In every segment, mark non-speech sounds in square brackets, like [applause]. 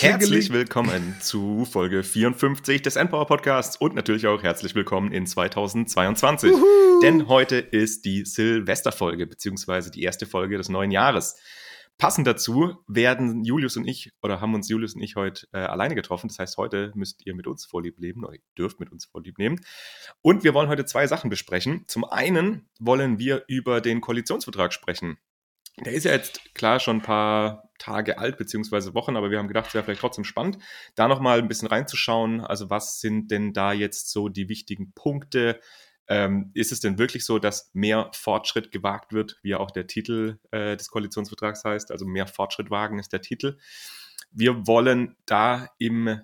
Herzlich willkommen zu Folge 54 des Endpower Podcasts und natürlich auch herzlich willkommen in 2022. Uhu. Denn heute ist die Silvesterfolge, beziehungsweise die erste Folge des neuen Jahres. Passend dazu werden Julius und ich, oder haben uns Julius und ich heute äh, alleine getroffen. Das heißt, heute müsst ihr mit uns Vorlieb nehmen, oder ihr dürft mit uns Vorlieb nehmen. Und wir wollen heute zwei Sachen besprechen. Zum einen wollen wir über den Koalitionsvertrag sprechen. Der ist ja jetzt klar schon ein paar Tage alt, beziehungsweise Wochen, aber wir haben gedacht, es wäre vielleicht trotzdem spannend, da nochmal ein bisschen reinzuschauen. Also was sind denn da jetzt so die wichtigen Punkte? Ähm, ist es denn wirklich so, dass mehr Fortschritt gewagt wird, wie ja auch der Titel äh, des Koalitionsvertrags heißt? Also mehr Fortschritt wagen ist der Titel. Wir wollen da im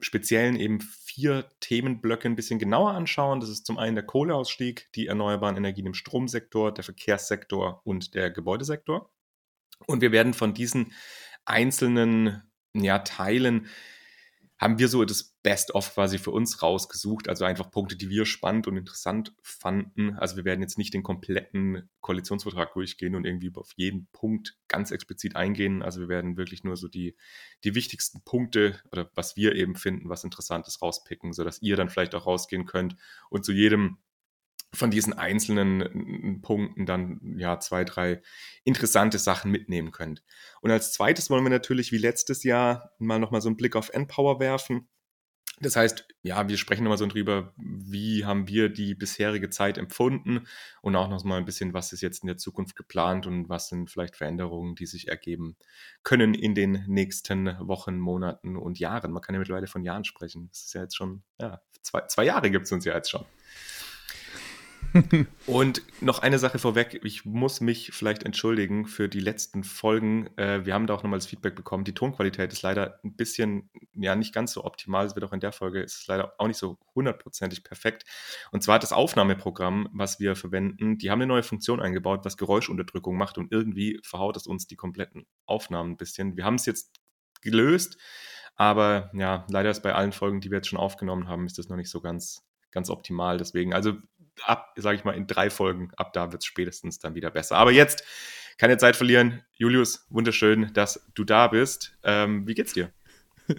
Speziellen eben vier Themenblöcke ein bisschen genauer anschauen. Das ist zum einen der Kohleausstieg, die erneuerbaren Energien im Stromsektor, der Verkehrssektor und der Gebäudesektor. Und wir werden von diesen einzelnen ja, Teilen haben wir so das Best-of quasi für uns rausgesucht. Also einfach Punkte, die wir spannend und interessant fanden. Also wir werden jetzt nicht den kompletten Koalitionsvertrag durchgehen und irgendwie auf jeden Punkt ganz explizit eingehen. Also wir werden wirklich nur so die, die wichtigsten Punkte oder was wir eben finden, was interessant ist, rauspicken, sodass ihr dann vielleicht auch rausgehen könnt und zu jedem von diesen einzelnen Punkten dann ja zwei, drei interessante Sachen mitnehmen könnt. Und als zweites wollen wir natürlich wie letztes Jahr mal nochmal so einen Blick auf Endpower werfen. Das heißt, ja, wir sprechen nochmal so drüber, wie haben wir die bisherige Zeit empfunden und auch noch mal ein bisschen, was ist jetzt in der Zukunft geplant und was sind vielleicht Veränderungen, die sich ergeben können in den nächsten Wochen, Monaten und Jahren. Man kann ja mittlerweile von Jahren sprechen. Das ist ja jetzt schon, ja, zwei, zwei Jahre gibt es uns ja jetzt schon. [laughs] Und noch eine Sache vorweg, ich muss mich vielleicht entschuldigen für die letzten Folgen. Äh, wir haben da auch nochmal das Feedback bekommen. Die Tonqualität ist leider ein bisschen, ja, nicht ganz so optimal. Es wird auch in der Folge, ist leider auch nicht so hundertprozentig perfekt. Und zwar das Aufnahmeprogramm, was wir verwenden, die haben eine neue Funktion eingebaut, was Geräuschunterdrückung macht und irgendwie verhaut es uns die kompletten Aufnahmen ein bisschen. Wir haben es jetzt gelöst, aber ja, leider ist bei allen Folgen, die wir jetzt schon aufgenommen haben, ist das noch nicht so ganz ganz optimal. Deswegen, also ab, sage ich mal, in drei Folgen, ab da wird es spätestens dann wieder besser. Aber jetzt keine Zeit verlieren. Julius, wunderschön, dass du da bist. Ähm, wie geht's dir? [laughs]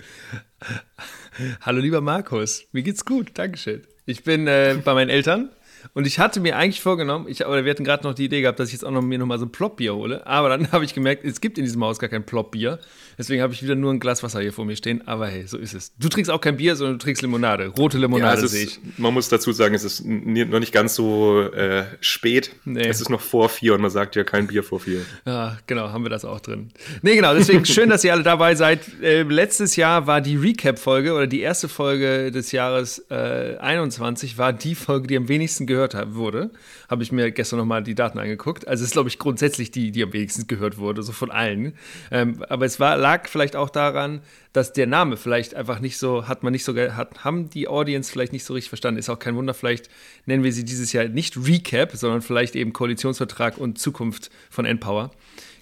Hallo lieber Markus, mir geht's gut, Dankeschön. Ich bin äh, bei meinen Eltern und ich hatte mir eigentlich vorgenommen, ich, aber wir hatten gerade noch die Idee gehabt, dass ich jetzt auch noch mir noch mal so ein Plopbier hole. Aber dann [laughs] habe ich gemerkt, es gibt in diesem Haus gar kein Plopbier. Deswegen habe ich wieder nur ein Glas Wasser hier vor mir stehen. Aber hey, so ist es. Du trinkst auch kein Bier, sondern du trinkst Limonade. Rote Limonade ja, sehe ich. Man muss dazu sagen, es ist noch nicht ganz so äh, spät. Nee. Es ist noch vor vier und man sagt ja kein Bier vor vier. Ja, genau, haben wir das auch drin. Nee, genau. Deswegen [laughs] schön, dass ihr alle dabei seid. Äh, letztes Jahr war die Recap-Folge oder die erste Folge des Jahres äh, 21 war die Folge, die am wenigsten gehört wurde habe ich mir gestern nochmal die Daten angeguckt. Also es ist, glaube ich, grundsätzlich die, die am wenigsten gehört wurde, so von allen. Ähm, aber es war, lag vielleicht auch daran, dass der Name vielleicht einfach nicht so, hat man nicht so, hat, haben die Audience vielleicht nicht so richtig verstanden. Ist auch kein Wunder, vielleicht nennen wir sie dieses Jahr nicht Recap, sondern vielleicht eben Koalitionsvertrag und Zukunft von Empower.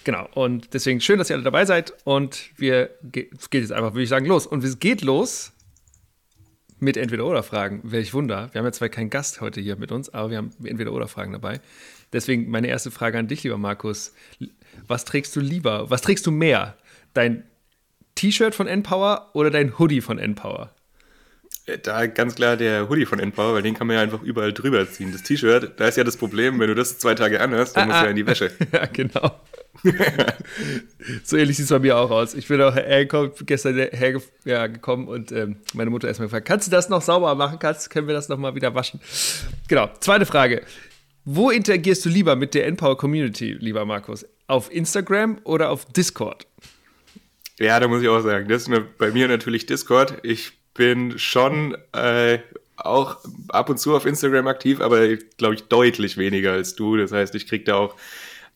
Genau, und deswegen schön, dass ihr alle dabei seid und wir, es geht jetzt einfach, würde ich sagen, los. Und es geht los mit Entweder-Oder-Fragen. Welch Wunder. Wir haben ja zwar keinen Gast heute hier mit uns, aber wir haben Entweder-Oder-Fragen dabei. Deswegen meine erste Frage an dich, lieber Markus. Was trägst du lieber? Was trägst du mehr? Dein T-Shirt von N-Power oder dein Hoodie von N-Power? Äh, da ganz klar der Hoodie von N-Power, weil den kann man ja einfach überall drüber ziehen. Das T-Shirt, da ist ja das Problem, wenn du das zwei Tage anhörst, dann ah, musst du ja in die Wäsche. [laughs] ja, genau. [laughs] so ähnlich sieht es bei mir auch aus. Ich bin auch hergekommen, gestern hergekommen und ähm, meine Mutter erstmal gefragt, kannst du das noch sauber machen? Kannst, können wir das nochmal wieder waschen? Genau, zweite Frage. Wo interagierst du lieber mit der Empower Community, lieber Markus? Auf Instagram oder auf Discord? Ja, da muss ich auch sagen, das ist bei mir natürlich Discord. Ich bin schon äh, auch ab und zu auf Instagram aktiv, aber glaube ich deutlich weniger als du. Das heißt, ich kriege da auch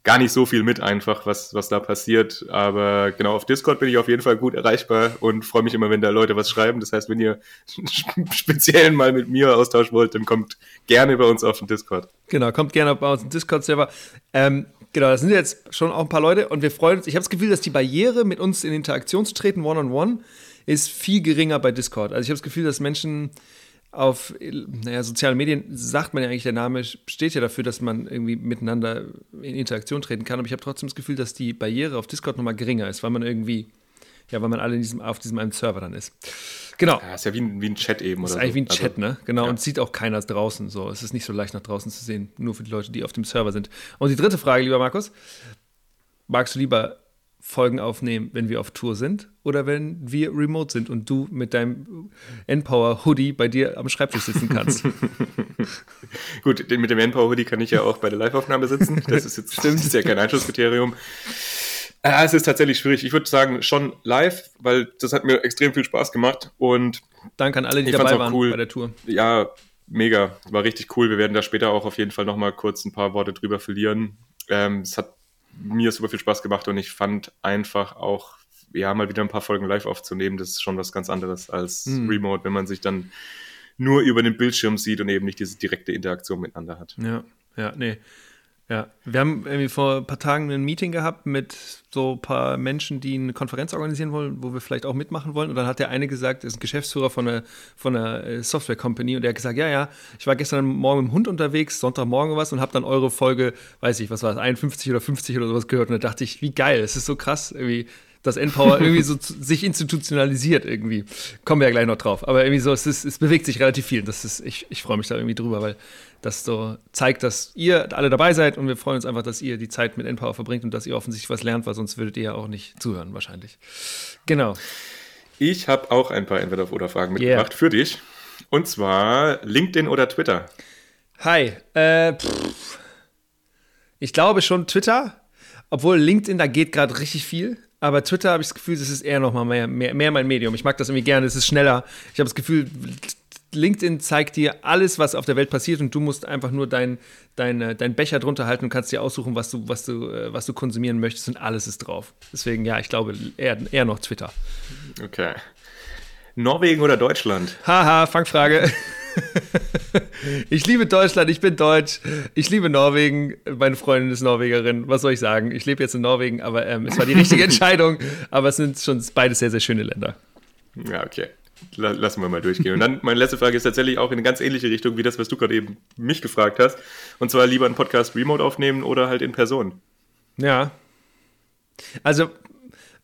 gar nicht so viel mit einfach, was, was da passiert. Aber genau, auf Discord bin ich auf jeden Fall gut erreichbar und freue mich immer, wenn da Leute was schreiben. Das heißt, wenn ihr [laughs] speziell mal mit mir austauschen wollt, dann kommt gerne bei uns auf den Discord. Genau, kommt gerne bei uns auf den Discord-Server. Ähm, genau, das sind jetzt schon auch ein paar Leute und wir freuen uns. Ich habe das Gefühl, dass die Barriere, mit uns in Interaktion zu treten, one-on-one, -on -one, ist viel geringer bei Discord. Also ich habe das Gefühl, dass Menschen auf naja, sozialen Medien sagt man ja eigentlich, der Name steht ja dafür, dass man irgendwie miteinander in Interaktion treten kann. Aber ich habe trotzdem das Gefühl, dass die Barriere auf Discord nochmal geringer ist, weil man irgendwie, ja, weil man alle in diesem, auf diesem einen Server dann ist. Genau. Ja, ist ja wie ein, wie ein Chat eben. Ist eigentlich so. wie ein Chat, also, ne? Genau. Ja. Und sieht auch keiner draußen. So, es ist nicht so leicht nach draußen zu sehen, nur für die Leute, die auf dem Server sind. Und die dritte Frage, lieber Markus, magst du lieber Folgen aufnehmen, wenn wir auf Tour sind oder wenn wir remote sind und du mit deinem Endpower Hoodie bei dir am Schreibtisch sitzen kannst. [laughs] Gut, mit dem Endpower Hoodie kann ich ja auch bei der Live-Aufnahme sitzen. Das ist jetzt Stimmt. Das ist ja kein Einschlusskriterium. Äh, es ist tatsächlich schwierig. Ich würde sagen, schon live, weil das hat mir extrem viel Spaß gemacht und Danke an alle, die dabei waren cool. bei der Tour. Ja, mega. War richtig cool. Wir werden da später auch auf jeden Fall nochmal kurz ein paar Worte drüber verlieren. Ähm, es hat mir super viel Spaß gemacht und ich fand einfach auch, ja, mal wieder ein paar Folgen live aufzunehmen, das ist schon was ganz anderes als mhm. Remote, wenn man sich dann nur über den Bildschirm sieht und eben nicht diese direkte Interaktion miteinander hat. Ja, ja, nee. Ja, wir haben irgendwie vor ein paar Tagen ein Meeting gehabt mit so ein paar Menschen, die eine Konferenz organisieren wollen, wo wir vielleicht auch mitmachen wollen. Und dann hat der eine gesagt, ist ein Geschäftsführer von einer, von einer äh, Software-Company und der hat gesagt, ja, ja, ich war gestern Morgen mit dem Hund unterwegs, Sonntagmorgen was und habe dann eure Folge, weiß ich, was war es, 51 oder 50 oder sowas gehört. Und da dachte ich, wie geil, es ist so krass, irgendwie dass Endpower [laughs] irgendwie so sich institutionalisiert irgendwie. Kommen wir ja gleich noch drauf. Aber irgendwie so, es, ist, es bewegt sich relativ viel. Das ist, ich, ich freue mich da irgendwie drüber, weil das so zeigt, dass ihr alle dabei seid und wir freuen uns einfach, dass ihr die Zeit mit Endpower verbringt und dass ihr offensichtlich was lernt, weil sonst würdet ihr ja auch nicht zuhören wahrscheinlich. Genau. Ich habe auch ein paar Entweder-Oder-Fragen mitgebracht yeah. für dich. Und zwar LinkedIn oder Twitter? Hi. Äh, ich glaube schon Twitter, obwohl LinkedIn, da geht gerade richtig viel. Aber Twitter habe ich das Gefühl, das ist eher noch mal mehr, mehr, mehr mein Medium. Ich mag das irgendwie gerne, es ist schneller. Ich habe das Gefühl, LinkedIn zeigt dir alles, was auf der Welt passiert und du musst einfach nur deinen dein, dein Becher drunter halten und kannst dir aussuchen, was du, was, du, äh, was du konsumieren möchtest und alles ist drauf. Deswegen, ja, ich glaube eher, eher noch Twitter. Okay. Norwegen oder Deutschland? Haha, Fangfrage. [laughs] ich liebe Deutschland, ich bin deutsch. Ich liebe Norwegen. Meine Freundin ist Norwegerin. Was soll ich sagen? Ich lebe jetzt in Norwegen, aber ähm, es war die richtige [laughs] Entscheidung. Aber es sind schon beide sehr, sehr schöne Länder. Ja, okay. Lassen wir mal durchgehen. Und dann meine letzte Frage ist tatsächlich auch in eine ganz ähnliche Richtung wie das, was du gerade eben mich gefragt hast. Und zwar lieber einen Podcast remote aufnehmen oder halt in Person. Ja. Also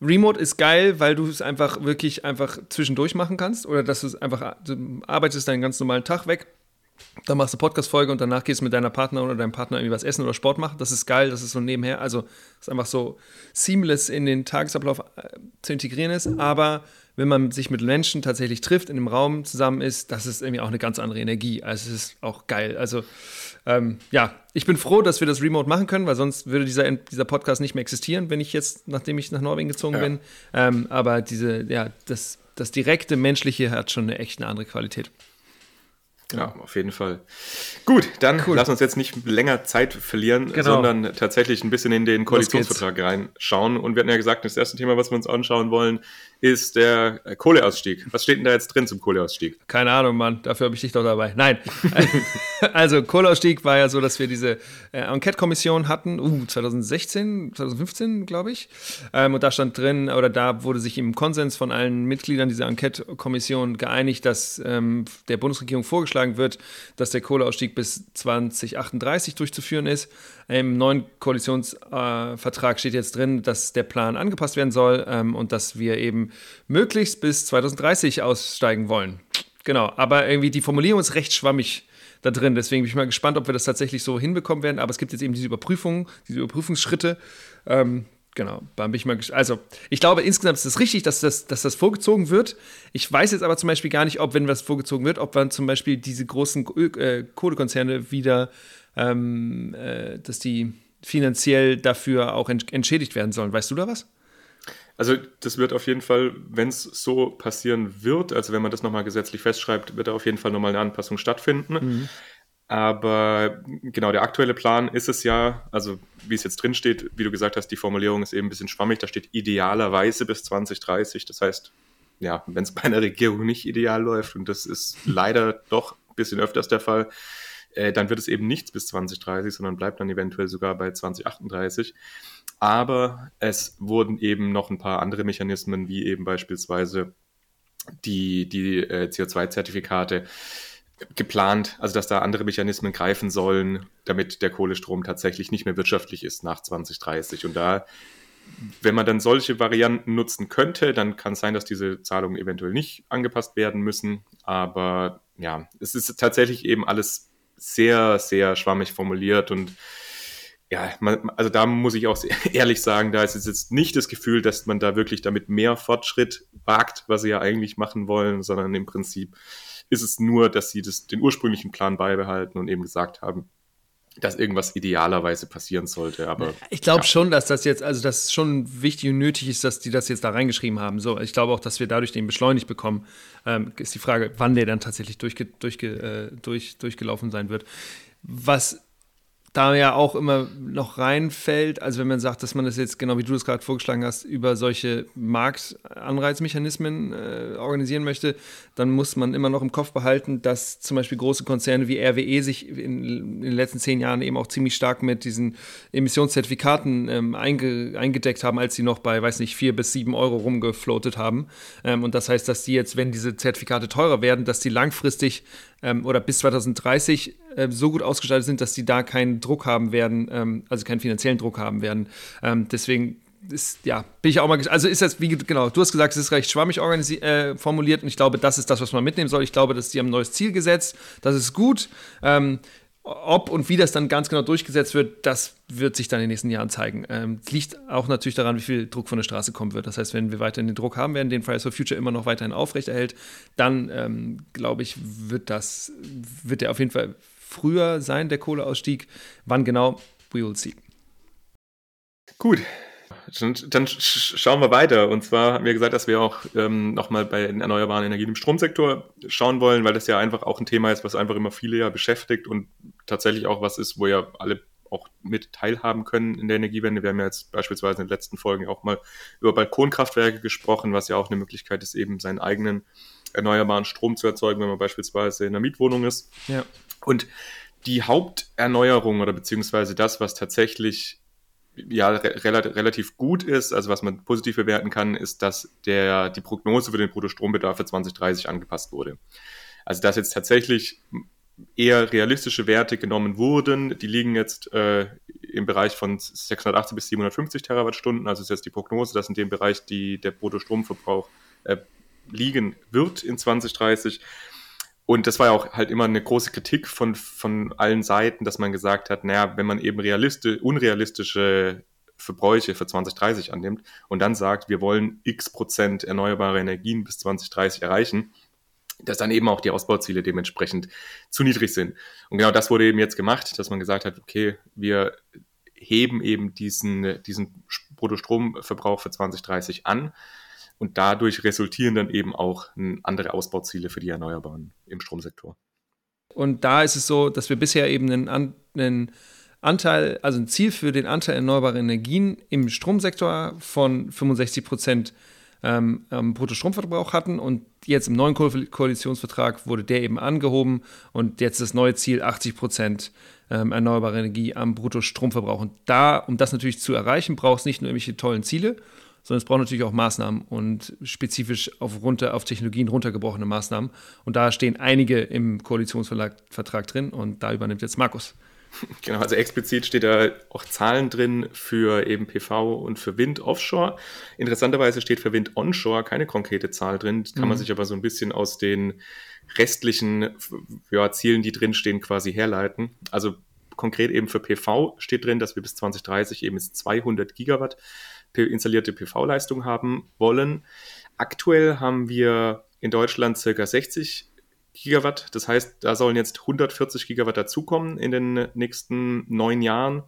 Remote ist geil, weil du es einfach wirklich einfach zwischendurch machen kannst oder dass du es einfach, du arbeitest deinen ganz normalen Tag weg, dann machst du Podcast-Folge und danach gehst du mit deiner Partner oder deinem Partner irgendwie was essen oder Sport machen. Das ist geil, das ist so nebenher. Also, ist einfach so seamless in den Tagesablauf äh, zu integrieren ist. Aber wenn man sich mit Menschen tatsächlich trifft, in einem Raum zusammen ist, das ist irgendwie auch eine ganz andere Energie. Also, es ist auch geil. Also, ähm, ja, ich bin froh, dass wir das remote machen können, weil sonst würde dieser, dieser Podcast nicht mehr existieren, wenn ich jetzt, nachdem ich nach Norwegen gezogen ja. bin. Ähm, aber diese, ja, das, das direkte Menschliche hat schon eine echt eine andere Qualität. Genau. Auf jeden Fall. Gut, dann cool. lass uns jetzt nicht länger Zeit verlieren, genau. sondern tatsächlich ein bisschen in den Koalitionsvertrag reinschauen. Und wir hatten ja gesagt, das erste Thema, was wir uns anschauen wollen, ist der Kohleausstieg. Was steht denn da jetzt drin zum Kohleausstieg? Keine Ahnung, Mann. Dafür habe ich dich doch dabei. Nein. [laughs] also, Kohleausstieg war ja so, dass wir diese äh, Enquete-Kommission hatten, uh, 2016, 2015, glaube ich. Ähm, und da stand drin, oder da wurde sich im Konsens von allen Mitgliedern dieser Enquete-Kommission geeinigt, dass ähm, der Bundesregierung vorgeschlagen wird, dass der Kohleausstieg bis 2038 durchzuführen ist. Im neuen Koalitionsvertrag äh, steht jetzt drin, dass der Plan angepasst werden soll ähm, und dass wir eben möglichst bis 2030 aussteigen wollen. Genau, aber irgendwie die Formulierung ist recht schwammig da drin. Deswegen bin ich mal gespannt, ob wir das tatsächlich so hinbekommen werden. Aber es gibt jetzt eben diese Überprüfung, diese Überprüfungsschritte. Ähm, genau, da bin ich mal Also, ich glaube, insgesamt ist es richtig, dass das, dass das vorgezogen wird. Ich weiß jetzt aber zum Beispiel gar nicht, ob, wenn was vorgezogen wird, ob dann zum Beispiel diese großen äh, Kohlekonzerne wieder, ähm, äh, dass die finanziell dafür auch entschädigt werden sollen. Weißt du da was? Also das wird auf jeden Fall, wenn es so passieren wird, also wenn man das nochmal gesetzlich festschreibt, wird da auf jeden Fall nochmal eine Anpassung stattfinden. Mhm. Aber genau, der aktuelle Plan ist es ja, also wie es jetzt drin steht, wie du gesagt hast, die Formulierung ist eben ein bisschen schwammig, da steht idealerweise bis 2030. Das heißt, ja, wenn es bei einer Regierung nicht ideal läuft, und das ist leider [laughs] doch ein bisschen öfters der Fall, äh, dann wird es eben nichts bis 2030, sondern bleibt dann eventuell sogar bei 2038. Aber es wurden eben noch ein paar andere Mechanismen, wie eben beispielsweise die, die äh, CO2-Zertifikate geplant, also dass da andere Mechanismen greifen sollen, damit der Kohlestrom tatsächlich nicht mehr wirtschaftlich ist nach 2030. Und da, wenn man dann solche Varianten nutzen könnte, dann kann es sein, dass diese Zahlungen eventuell nicht angepasst werden müssen. Aber ja, es ist tatsächlich eben alles sehr, sehr schwammig formuliert und ja, man, also da muss ich auch [laughs] ehrlich sagen, da ist es jetzt nicht das Gefühl, dass man da wirklich damit mehr Fortschritt wagt, was sie ja eigentlich machen wollen, sondern im Prinzip ist es nur, dass sie das, den ursprünglichen Plan beibehalten und eben gesagt haben, dass irgendwas idealerweise passieren sollte. Aber ich glaube ja. schon, dass das jetzt, also das schon wichtig und nötig ist, dass die das jetzt da reingeschrieben haben. So, ich glaube auch, dass wir dadurch den beschleunigt bekommen. Ähm, ist die Frage, wann der dann tatsächlich durchge, durchge, äh, durch, durchgelaufen sein wird. Was da ja auch immer noch reinfällt, also wenn man sagt, dass man das jetzt, genau wie du das gerade vorgeschlagen hast, über solche Marktanreizmechanismen äh, organisieren möchte, dann muss man immer noch im Kopf behalten, dass zum Beispiel große Konzerne wie RWE sich in, in den letzten zehn Jahren eben auch ziemlich stark mit diesen Emissionszertifikaten ähm, einge, eingedeckt haben, als sie noch bei, weiß nicht, vier bis sieben Euro rumgefloatet haben. Ähm, und das heißt, dass die jetzt, wenn diese Zertifikate teurer werden, dass die langfristig ähm, oder bis 2030 äh, so gut ausgestaltet sind, dass die da keinen Druck haben werden, ähm, also keinen finanziellen Druck haben werden. Ähm, deswegen ist, ja, bin ich auch mal, also ist das, wie genau, du hast gesagt, es ist recht schwammig äh, formuliert und ich glaube, das ist das, was man mitnehmen soll. Ich glaube, dass die haben ein neues Ziel gesetzt, das ist gut. Ähm, ob und wie das dann ganz genau durchgesetzt wird, das wird sich dann in den nächsten Jahren zeigen. Ähm, liegt auch natürlich daran, wie viel Druck von der Straße kommen wird. Das heißt, wenn wir weiterhin den Druck haben werden, den Fridays for Future immer noch weiterhin aufrechterhält, dann ähm, glaube ich, wird das, wird der auf jeden Fall früher sein, der Kohleausstieg. Wann genau? We will see. Gut, dann, schauen wir weiter. Und zwar haben wir gesagt, dass wir auch ähm, nochmal bei den erneuerbaren Energien im Stromsektor schauen wollen, weil das ja einfach auch ein Thema ist, was einfach immer viele ja beschäftigt und tatsächlich auch was ist, wo ja alle auch mit teilhaben können in der Energiewende. Wir haben ja jetzt beispielsweise in den letzten Folgen auch mal über Balkonkraftwerke gesprochen, was ja auch eine Möglichkeit ist, eben seinen eigenen erneuerbaren Strom zu erzeugen, wenn man beispielsweise in einer Mietwohnung ist. Ja. Und die Haupterneuerung oder beziehungsweise das, was tatsächlich ja re relativ gut ist, also was man positiv bewerten kann, ist, dass der, die Prognose für den Bruttostrombedarf für 2030 angepasst wurde. Also dass jetzt tatsächlich eher realistische Werte genommen wurden. Die liegen jetzt äh, im Bereich von 680 bis 750 Terawattstunden. Also ist jetzt die Prognose, dass in dem Bereich die, der Bruttostromverbrauch äh, liegen wird in 2030. Und das war ja auch halt immer eine große Kritik von, von allen Seiten, dass man gesagt hat, naja, wenn man eben realistisch, unrealistische Verbräuche für 2030 annimmt und dann sagt, wir wollen x Prozent erneuerbare Energien bis 2030 erreichen, dass dann eben auch die Ausbauziele dementsprechend zu niedrig sind. Und genau das wurde eben jetzt gemacht, dass man gesagt hat, okay, wir heben eben diesen, diesen Bruttostromverbrauch für 2030 an und dadurch resultieren dann eben auch andere Ausbauziele für die Erneuerbaren im Stromsektor. Und da ist es so, dass wir bisher eben einen, einen Anteil, also ein Ziel für den Anteil erneuerbarer Energien im Stromsektor von 65 Prozent ähm, Bruttostromverbrauch hatten und jetzt im neuen Ko Koalitionsvertrag wurde der eben angehoben und jetzt das neue Ziel 80 Prozent ähm, erneuerbare Energie am Bruttostromverbrauch. Und da, um das natürlich zu erreichen, braucht es nicht nur irgendwelche tollen Ziele, sondern es braucht natürlich auch Maßnahmen und spezifisch auf, runter, auf Technologien runtergebrochene Maßnahmen. Und da stehen einige im Koalitionsvertrag drin und da übernimmt jetzt Markus. [laughs] Genau, also explizit steht da auch Zahlen drin für eben PV und für Wind offshore. Interessanterweise steht für Wind onshore keine konkrete Zahl drin. Kann mhm. man sich aber so ein bisschen aus den restlichen ja, Zielen, die drinstehen, quasi herleiten. Also konkret eben für PV steht drin, dass wir bis 2030 eben 200 Gigawatt installierte PV-Leistung haben wollen. Aktuell haben wir in Deutschland circa 60 Gigawatt. Das heißt, da sollen jetzt 140 Gigawatt dazukommen in den nächsten neun Jahren.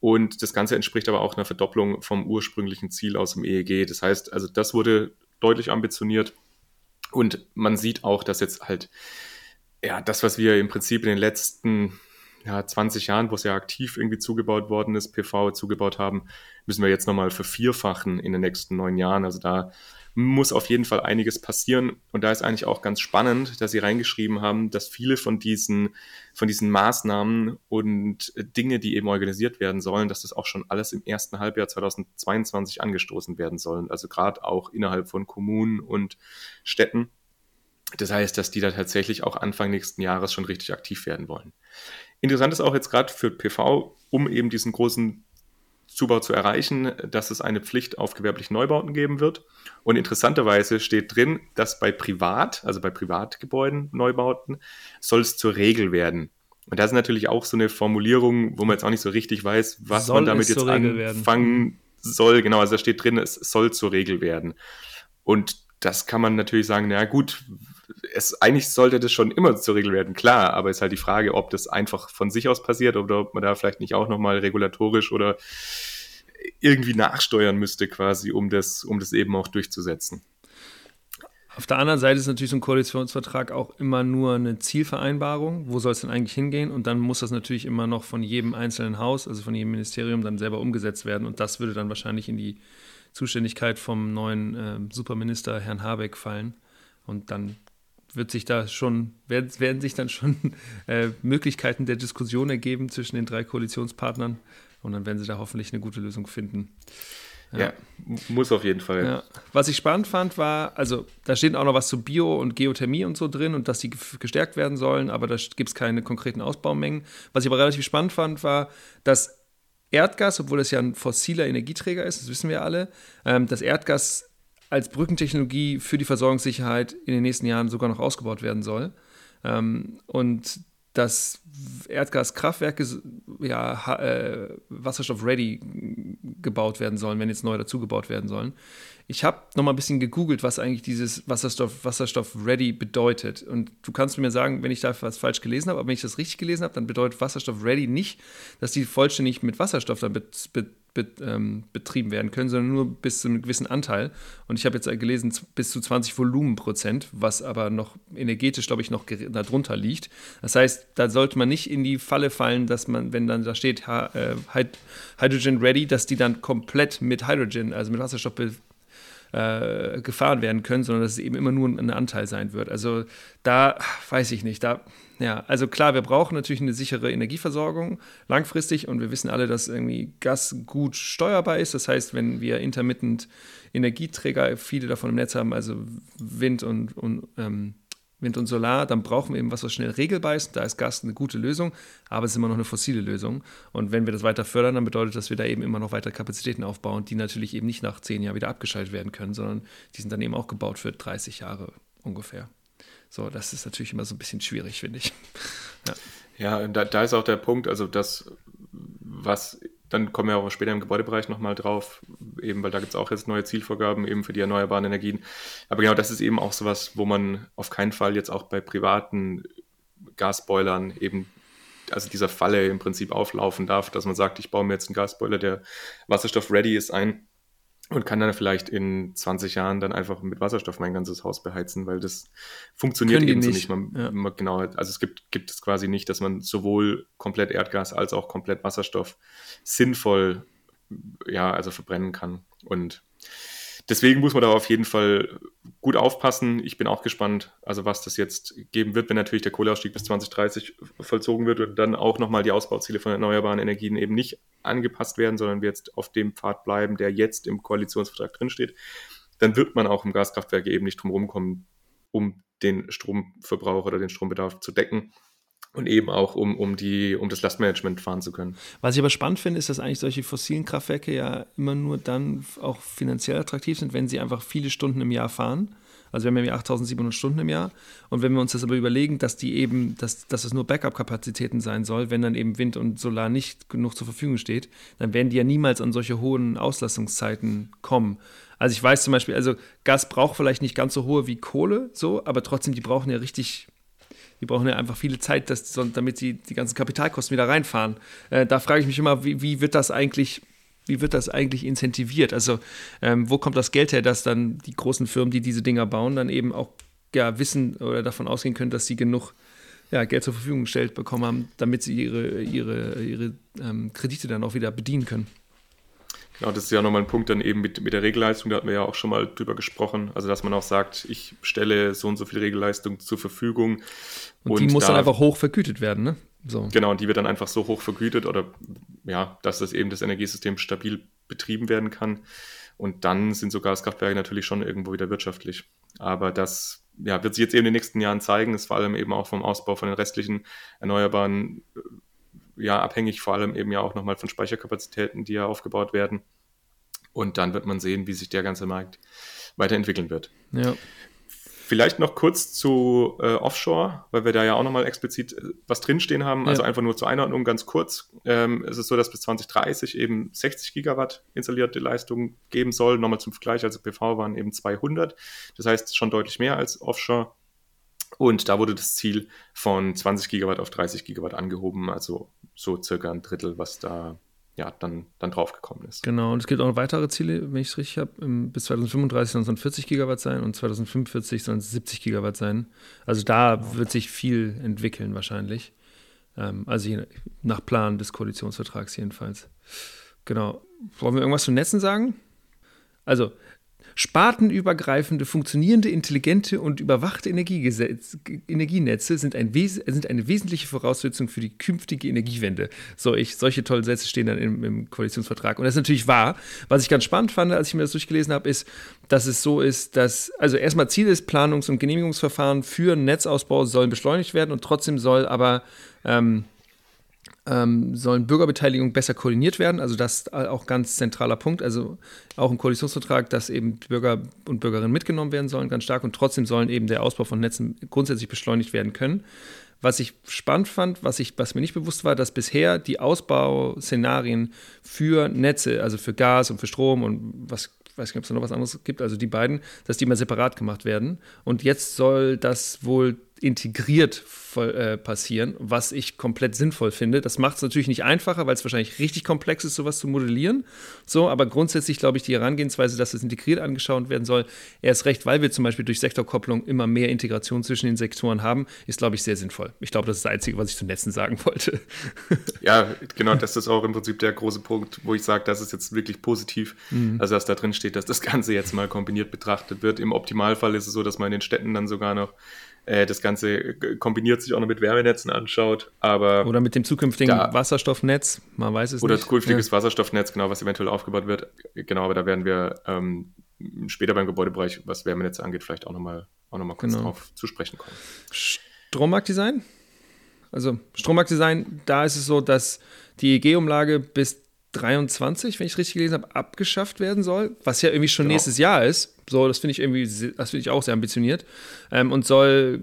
Und das Ganze entspricht aber auch einer Verdopplung vom ursprünglichen Ziel aus dem EEG. Das heißt, also das wurde deutlich ambitioniert. Und man sieht auch, dass jetzt halt ja, das, was wir im Prinzip in den letzten ja, 20 Jahren, wo es ja aktiv irgendwie zugebaut worden ist, PV zugebaut haben, müssen wir jetzt nochmal vervierfachen in den nächsten neun Jahren. Also da muss auf jeden Fall einiges passieren. Und da ist eigentlich auch ganz spannend, dass Sie reingeschrieben haben, dass viele von diesen, von diesen Maßnahmen und Dinge, die eben organisiert werden sollen, dass das auch schon alles im ersten Halbjahr 2022 angestoßen werden sollen. Also gerade auch innerhalb von Kommunen und Städten. Das heißt, dass die da tatsächlich auch Anfang nächsten Jahres schon richtig aktiv werden wollen. Interessant ist auch jetzt gerade für PV, um eben diesen großen Zubau zu erreichen, dass es eine Pflicht auf gewerblichen Neubauten geben wird. Und interessanterweise steht drin, dass bei Privat, also bei Privatgebäuden, Neubauten, soll es zur Regel werden. Und das ist natürlich auch so eine Formulierung, wo man jetzt auch nicht so richtig weiß, was soll man damit jetzt anfangen werden. soll. Genau, also da steht drin, es soll zur Regel werden. Und das kann man natürlich sagen, na gut, es, eigentlich sollte das schon immer zur Regel werden, klar, aber es ist halt die Frage, ob das einfach von sich aus passiert oder ob man da vielleicht nicht auch nochmal regulatorisch oder irgendwie nachsteuern müsste, quasi, um das, um das eben auch durchzusetzen. Auf der anderen Seite ist natürlich so ein Koalitionsvertrag auch immer nur eine Zielvereinbarung. Wo soll es denn eigentlich hingehen? Und dann muss das natürlich immer noch von jedem einzelnen Haus, also von jedem Ministerium, dann selber umgesetzt werden. Und das würde dann wahrscheinlich in die Zuständigkeit vom neuen äh, Superminister Herrn Habeck fallen. Und dann wird sich da schon, werden, werden sich dann schon [laughs] äh, Möglichkeiten der Diskussion ergeben zwischen den drei Koalitionspartnern und dann werden sie da hoffentlich eine gute Lösung finden. Ja, ja muss auf jeden Fall. Ja. Was ich spannend fand, war, also da steht auch noch was zu Bio und Geothermie und so drin und dass die gestärkt werden sollen, aber da gibt es keine konkreten Ausbaumengen. Was ich aber relativ spannend fand, war, dass Erdgas, obwohl es ja ein fossiler Energieträger ist, das wissen wir alle, ähm, dass Erdgas als Brückentechnologie für die Versorgungssicherheit in den nächsten Jahren sogar noch ausgebaut werden soll. Ähm, und dass Erdgaskraftwerke ja, äh, wasserstoff-ready gebaut werden sollen, wenn jetzt neu dazugebaut werden sollen. Ich habe noch mal ein bisschen gegoogelt, was eigentlich dieses Wasserstoff, Wasserstoff-ready bedeutet. Und du kannst mir sagen, wenn ich da was falsch gelesen habe, aber wenn ich das richtig gelesen habe, dann bedeutet Wasserstoff-ready nicht, dass die vollständig mit Wasserstoff dann be be be ähm, betrieben werden können, sondern nur bis zu einem gewissen Anteil. Und ich habe jetzt gelesen, bis zu 20 Volumenprozent, was aber noch energetisch, glaube ich, noch darunter liegt. Das heißt, da sollte man nicht in die Falle fallen, dass man, wenn dann da steht äh, Hydrogen ready, dass die dann komplett mit Hydrogen, also mit Wasserstoff äh, gefahren werden können, sondern dass es eben immer nur ein Anteil sein wird. Also da weiß ich nicht. Da, ja, also klar, wir brauchen natürlich eine sichere Energieversorgung langfristig und wir wissen alle, dass irgendwie Gas gut steuerbar ist. Das heißt, wenn wir intermittent Energieträger, viele davon im Netz haben, also Wind und, und ähm, Wind und Solar, dann brauchen wir eben was, was schnell regelbar ist. Da ist Gas eine gute Lösung, aber es ist immer noch eine fossile Lösung. Und wenn wir das weiter fördern, dann bedeutet das, dass wir da eben immer noch weitere Kapazitäten aufbauen, die natürlich eben nicht nach zehn Jahren wieder abgeschaltet werden können, sondern die sind dann eben auch gebaut für 30 Jahre ungefähr. So, das ist natürlich immer so ein bisschen schwierig, finde ich. [laughs] Ja, ja da, da, ist auch der Punkt, also das, was dann kommen wir auch später im Gebäudebereich nochmal drauf, eben weil da gibt es auch jetzt neue Zielvorgaben eben für die erneuerbaren Energien. Aber genau das ist eben auch sowas, wo man auf keinen Fall jetzt auch bei privaten Gasboilern eben, also dieser Falle im Prinzip auflaufen darf, dass man sagt, ich baue mir jetzt einen Gasboiler, der wasserstoff-ready ist, ein und kann dann vielleicht in 20 Jahren dann einfach mit Wasserstoff mein ganzes Haus beheizen, weil das funktioniert eben so nicht. Man, ja. man, genau, also es gibt, gibt es quasi nicht, dass man sowohl komplett Erdgas als auch komplett Wasserstoff sinnvoll ja, also verbrennen kann. Und deswegen muss man da auf jeden Fall gut aufpassen. Ich bin auch gespannt, also was das jetzt geben wird, wenn natürlich der Kohleausstieg bis 2030 vollzogen wird und dann auch nochmal die Ausbauziele von erneuerbaren Energien eben nicht angepasst werden, sondern wir jetzt auf dem Pfad bleiben, der jetzt im Koalitionsvertrag drinsteht, dann wird man auch im Gaskraftwerk eben nicht drum rumkommen, um den Stromverbrauch oder den Strombedarf zu decken und eben auch, um, um, die, um das Lastmanagement fahren zu können. Was ich aber spannend finde, ist, dass eigentlich solche fossilen Kraftwerke ja immer nur dann auch finanziell attraktiv sind, wenn sie einfach viele Stunden im Jahr fahren. Also wir haben ja 8700 Stunden im Jahr. Und wenn wir uns das aber überlegen, dass die eben, dass, dass es nur Backup-Kapazitäten sein soll, wenn dann eben Wind und Solar nicht genug zur Verfügung steht, dann werden die ja niemals an solche hohen Auslastungszeiten kommen. Also ich weiß zum Beispiel, also Gas braucht vielleicht nicht ganz so hohe wie Kohle, so, aber trotzdem, die brauchen ja richtig die brauchen ja einfach viele Zeit, dass, damit sie die ganzen Kapitalkosten wieder reinfahren. Äh, da frage ich mich immer, wie, wie, wird das eigentlich, wie wird das eigentlich incentiviert? Also ähm, wo kommt das Geld her, dass dann die großen Firmen, die diese Dinger bauen, dann eben auch ja, wissen oder davon ausgehen können, dass sie genug ja, Geld zur Verfügung gestellt bekommen haben, damit sie ihre, ihre, ihre ähm, Kredite dann auch wieder bedienen können. Genau, das ist ja nochmal ein Punkt dann eben mit, mit der Regelleistung, da hatten wir ja auch schon mal drüber gesprochen. Also, dass man auch sagt, ich stelle so und so viel Regelleistung zur Verfügung. Und, und die muss da, dann einfach hoch vergütet werden, ne? So. Genau, und die wird dann einfach so hoch vergütet oder ja, dass das eben das Energiesystem stabil betrieben werden kann. Und dann sind so Gaskraftwerke natürlich schon irgendwo wieder wirtschaftlich. Aber das ja, wird sich jetzt eben in den nächsten Jahren zeigen, ist vor allem eben auch vom Ausbau von den restlichen Erneuerbaren ja abhängig, vor allem eben ja auch nochmal von Speicherkapazitäten, die ja aufgebaut werden. Und dann wird man sehen, wie sich der ganze Markt weiterentwickeln wird. Ja. Vielleicht noch kurz zu äh, Offshore, weil wir da ja auch nochmal explizit äh, was drinstehen haben. Also einfach nur zur Einordnung ganz kurz. Ähm, es ist so, dass bis 2030 eben 60 Gigawatt installierte Leistung geben soll. Nochmal zum Vergleich, also PV waren eben 200. Das heißt schon deutlich mehr als Offshore. Und da wurde das Ziel von 20 Gigawatt auf 30 Gigawatt angehoben, also so circa ein Drittel, was da ja, dann, dann draufgekommen ist. Genau, und es gibt auch noch weitere Ziele, wenn ich es richtig habe. Bis 2035 sollen es 40 Gigawatt sein und 2045 sollen es 70 Gigawatt sein. Also da wird sich viel entwickeln wahrscheinlich. Ähm, also nach Plan des Koalitionsvertrags jedenfalls. Genau. Wollen wir irgendwas zu Netzen sagen? Also, Spartenübergreifende, funktionierende, intelligente und überwachte Energienetze sind, ein sind, eine wesentliche Voraussetzung für die künftige Energiewende. So, ich, solche tollen Sätze stehen dann im, im, Koalitionsvertrag. Und das ist natürlich wahr. Was ich ganz spannend fand, als ich mir das durchgelesen habe, ist, dass es so ist, dass, also erstmal Ziel ist, Planungs- und Genehmigungsverfahren für Netzausbau sollen beschleunigt werden und trotzdem soll aber ähm, ähm, sollen Bürgerbeteiligung besser koordiniert werden. Also das ist auch ganz zentraler Punkt. Also auch im Koalitionsvertrag, dass eben Bürger und Bürgerinnen mitgenommen werden sollen, ganz stark. Und trotzdem sollen eben der Ausbau von Netzen grundsätzlich beschleunigt werden können. Was ich spannend fand, was, ich, was mir nicht bewusst war, dass bisher die Ausbauszenarien für Netze, also für Gas und für Strom und was weiß nicht, ob es noch was anderes gibt, also die beiden, dass die mal separat gemacht werden. Und jetzt soll das wohl integriert voll, äh, passieren, was ich komplett sinnvoll finde. Das macht es natürlich nicht einfacher, weil es wahrscheinlich richtig komplex ist, sowas zu modellieren. So, aber grundsätzlich glaube ich, die Herangehensweise, dass es integriert angeschaut werden soll, erst recht, weil wir zum Beispiel durch Sektorkopplung immer mehr Integration zwischen den Sektoren haben, ist, glaube ich, sehr sinnvoll. Ich glaube, das ist das Einzige, was ich zu Netzen sagen wollte. [laughs] Ja, genau, das ist auch im Prinzip der große Punkt, wo ich sage, das ist jetzt wirklich positiv, mhm. also dass da drin steht, dass das Ganze jetzt mal kombiniert betrachtet wird. Im Optimalfall ist es so, dass man in den Städten dann sogar noch äh, das Ganze kombiniert sich auch noch mit Wärmenetzen anschaut. Aber oder mit dem zukünftigen da, Wasserstoffnetz, man weiß es oder nicht. Oder zukünftiges ja. Wasserstoffnetz, genau, was eventuell aufgebaut wird. Genau, aber da werden wir ähm, später beim Gebäudebereich, was Wärmenetze angeht, vielleicht auch nochmal auch noch mal kurz genau. drauf zu sprechen kommen. Strommarktdesign? Also Strommarktdesign, da ist es so, dass die EG-Umlage bis 23, wenn ich richtig gelesen habe, abgeschafft werden soll, was ja irgendwie schon genau. nächstes Jahr ist. So, das finde ich irgendwie, das finde ich auch sehr ambitioniert. Ähm, und soll,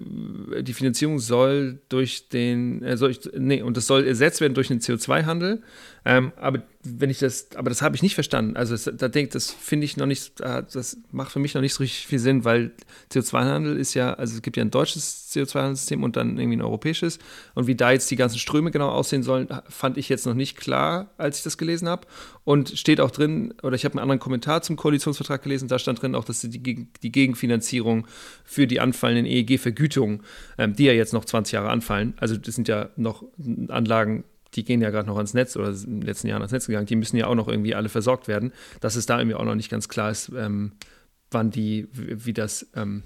die Finanzierung soll durch den, äh, soll ich, nee, und das soll ersetzt werden durch den CO2-Handel. Ähm, aber wenn ich das, aber das habe ich nicht verstanden. Also das, da denke das finde ich noch nicht, das macht für mich noch nicht so richtig viel Sinn, weil CO2-Handel ist ja, also es gibt ja ein deutsches CO2-Handelssystem und dann irgendwie ein europäisches. Und wie da jetzt die ganzen Ströme genau aussehen sollen, fand ich jetzt noch nicht klar, als ich das gelesen habe. Und steht auch drin, oder ich habe einen anderen Kommentar zum Koalitionsvertrag gelesen, da stand drin auch, dass die, die Gegenfinanzierung für die anfallenden EEG-Vergütungen, ähm, die ja jetzt noch 20 Jahre anfallen, also das sind ja noch Anlagen, die gehen ja gerade noch ans Netz oder in den letzten Jahren ans Netz gegangen, die müssen ja auch noch irgendwie alle versorgt werden, dass es da irgendwie auch noch nicht ganz klar ist, ähm, wann die, wie das ähm,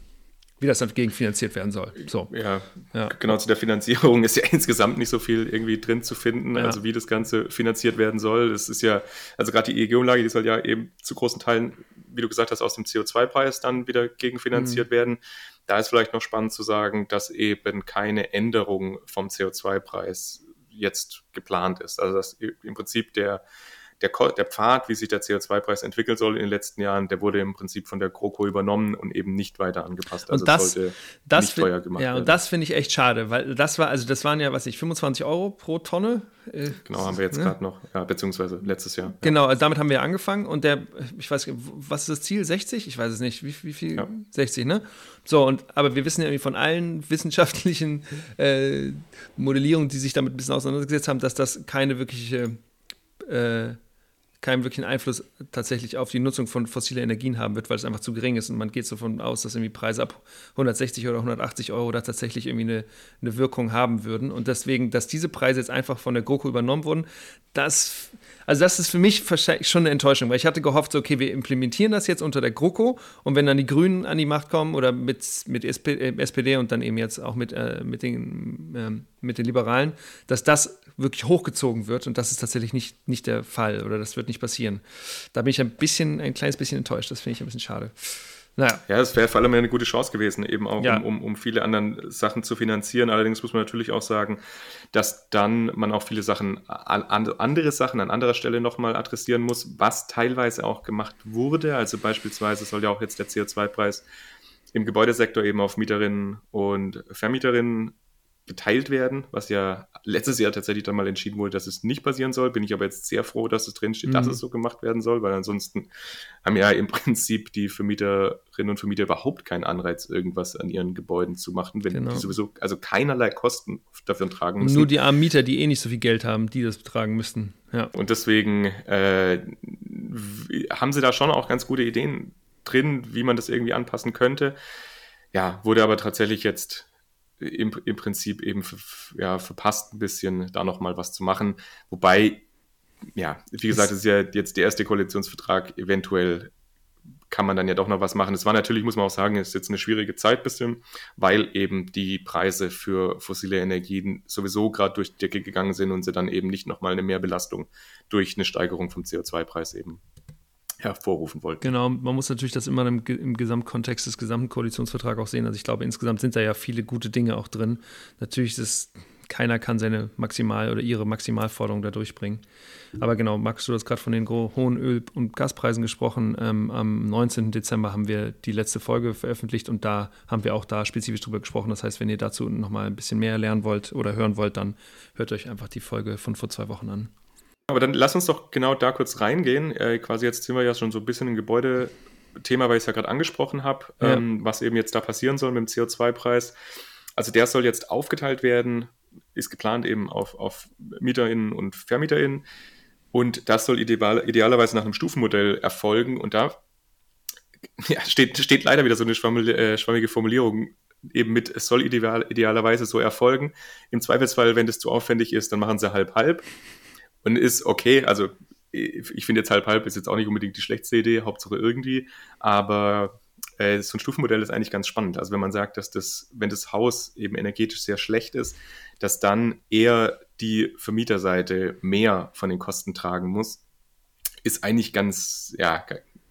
wie das dann gegenfinanziert werden soll. So. Ja, ja, genau zu der Finanzierung [laughs] ist ja insgesamt nicht so viel irgendwie drin zu finden, ja. also wie das Ganze finanziert werden soll. Das ist ja, also gerade die EEG-Umlage, die soll ja eben zu großen Teilen, wie du gesagt hast, aus dem CO2-Preis dann wieder gegenfinanziert mhm. werden. Da ist vielleicht noch spannend zu sagen, dass eben keine Änderung vom CO2-Preis jetzt geplant ist. Also dass im Prinzip der der, der Pfad, wie sich der CO2-Preis entwickeln soll in den letzten Jahren, der wurde im Prinzip von der GroKo übernommen und eben nicht weiter angepasst. Also und das, sollte das nicht teuer gemacht ja, werden. Ja, und das finde ich echt schade, weil das war, also das waren ja, was ich, 25 Euro pro Tonne. Äh, genau, haben wir jetzt ne? gerade noch, ja, beziehungsweise letztes Jahr. Genau, also damit haben wir angefangen und der, ich weiß, was ist das Ziel? 60? Ich weiß es nicht. Wie, wie viel? Ja. 60, ne? So, und aber wir wissen ja irgendwie von allen [laughs] wissenschaftlichen äh, Modellierungen, die sich damit ein bisschen auseinandergesetzt haben, dass das keine wirkliche äh, keinen wirklichen Einfluss tatsächlich auf die Nutzung von fossilen Energien haben wird, weil es einfach zu gering ist. Und man geht davon aus, dass irgendwie Preise ab 160 oder 180 Euro da tatsächlich irgendwie eine, eine Wirkung haben würden. Und deswegen, dass diese Preise jetzt einfach von der GroKo übernommen wurden, das, also das ist für mich schon eine Enttäuschung, weil ich hatte gehofft, so, okay, wir implementieren das jetzt unter der GroKo und wenn dann die Grünen an die Macht kommen oder mit, mit SPD äh, und dann eben jetzt auch mit, äh, mit, den, äh, mit den Liberalen, dass das wirklich hochgezogen wird und das ist tatsächlich nicht, nicht der Fall oder das wird nicht passieren. Da bin ich ein bisschen, ein kleines bisschen enttäuscht, das finde ich ein bisschen schade. Naja. Ja, es wäre vor allem eine gute Chance gewesen, eben auch ja. um, um, um, viele andere Sachen zu finanzieren. Allerdings muss man natürlich auch sagen, dass dann man auch viele Sachen, andere Sachen an anderer Stelle nochmal adressieren muss, was teilweise auch gemacht wurde. Also beispielsweise soll ja auch jetzt der CO2-Preis im Gebäudesektor eben auf Mieterinnen und Vermieterinnen geteilt werden, was ja letztes Jahr tatsächlich dann mal entschieden wurde, dass es nicht passieren soll. Bin ich aber jetzt sehr froh, dass es drinsteht, mhm. dass es so gemacht werden soll, weil ansonsten haben ja im [laughs] Prinzip die Vermieterinnen und Vermieter überhaupt keinen Anreiz, irgendwas an ihren Gebäuden zu machen, wenn genau. die sowieso also keinerlei Kosten dafür tragen müssen. Nur die armen Mieter, die eh nicht so viel Geld haben, die das tragen müssten. Ja. Und deswegen äh, haben sie da schon auch ganz gute Ideen drin, wie man das irgendwie anpassen könnte. Ja, wurde aber tatsächlich jetzt im, im Prinzip eben ja, verpasst ein bisschen, da nochmal was zu machen. Wobei, ja, wie gesagt, es ist ja jetzt der erste Koalitionsvertrag, eventuell kann man dann ja doch noch was machen. Es war natürlich, muss man auch sagen, ist jetzt eine schwierige Zeit bisschen, weil eben die Preise für fossile Energien sowieso gerade durch die Decke gegangen sind und sie dann eben nicht nochmal eine Mehrbelastung durch eine Steigerung vom CO2-Preis eben hervorrufen wollten. Genau, man muss natürlich das immer im, im Gesamtkontext des gesamten Koalitionsvertrags auch sehen. Also ich glaube, insgesamt sind da ja viele gute Dinge auch drin. Natürlich ist es, keiner kann seine Maximal- oder ihre Maximalforderung da durchbringen. Aber genau, Max, du hast gerade von den hohen Öl- und Gaspreisen gesprochen. Ähm, am 19. Dezember haben wir die letzte Folge veröffentlicht und da haben wir auch da spezifisch drüber gesprochen. Das heißt, wenn ihr dazu nochmal ein bisschen mehr lernen wollt oder hören wollt, dann hört euch einfach die Folge von vor zwei Wochen an. Aber dann lass uns doch genau da kurz reingehen. Äh, quasi jetzt sind wir ja schon so ein bisschen im Gebäudethema, weil ich es ja gerade angesprochen habe, ja. ähm, was eben jetzt da passieren soll mit dem CO2-Preis. Also der soll jetzt aufgeteilt werden, ist geplant eben auf, auf MieterInnen und VermieterInnen. Und das soll ideal, idealerweise nach einem Stufenmodell erfolgen. Und da [laughs] ja, steht, steht leider wieder so eine schwammige, äh, schwammige Formulierung eben mit, es soll ideal, idealerweise so erfolgen. Im Zweifelsfall, wenn das zu aufwendig ist, dann machen sie halb-halb und ist okay. Also ich finde jetzt halb halb ist jetzt auch nicht unbedingt die schlechteste Idee, Hauptsache irgendwie, aber äh, so ein Stufenmodell ist eigentlich ganz spannend. Also wenn man sagt, dass das, wenn das Haus eben energetisch sehr schlecht ist, dass dann eher die Vermieterseite mehr von den Kosten tragen muss, ist eigentlich ganz, ja,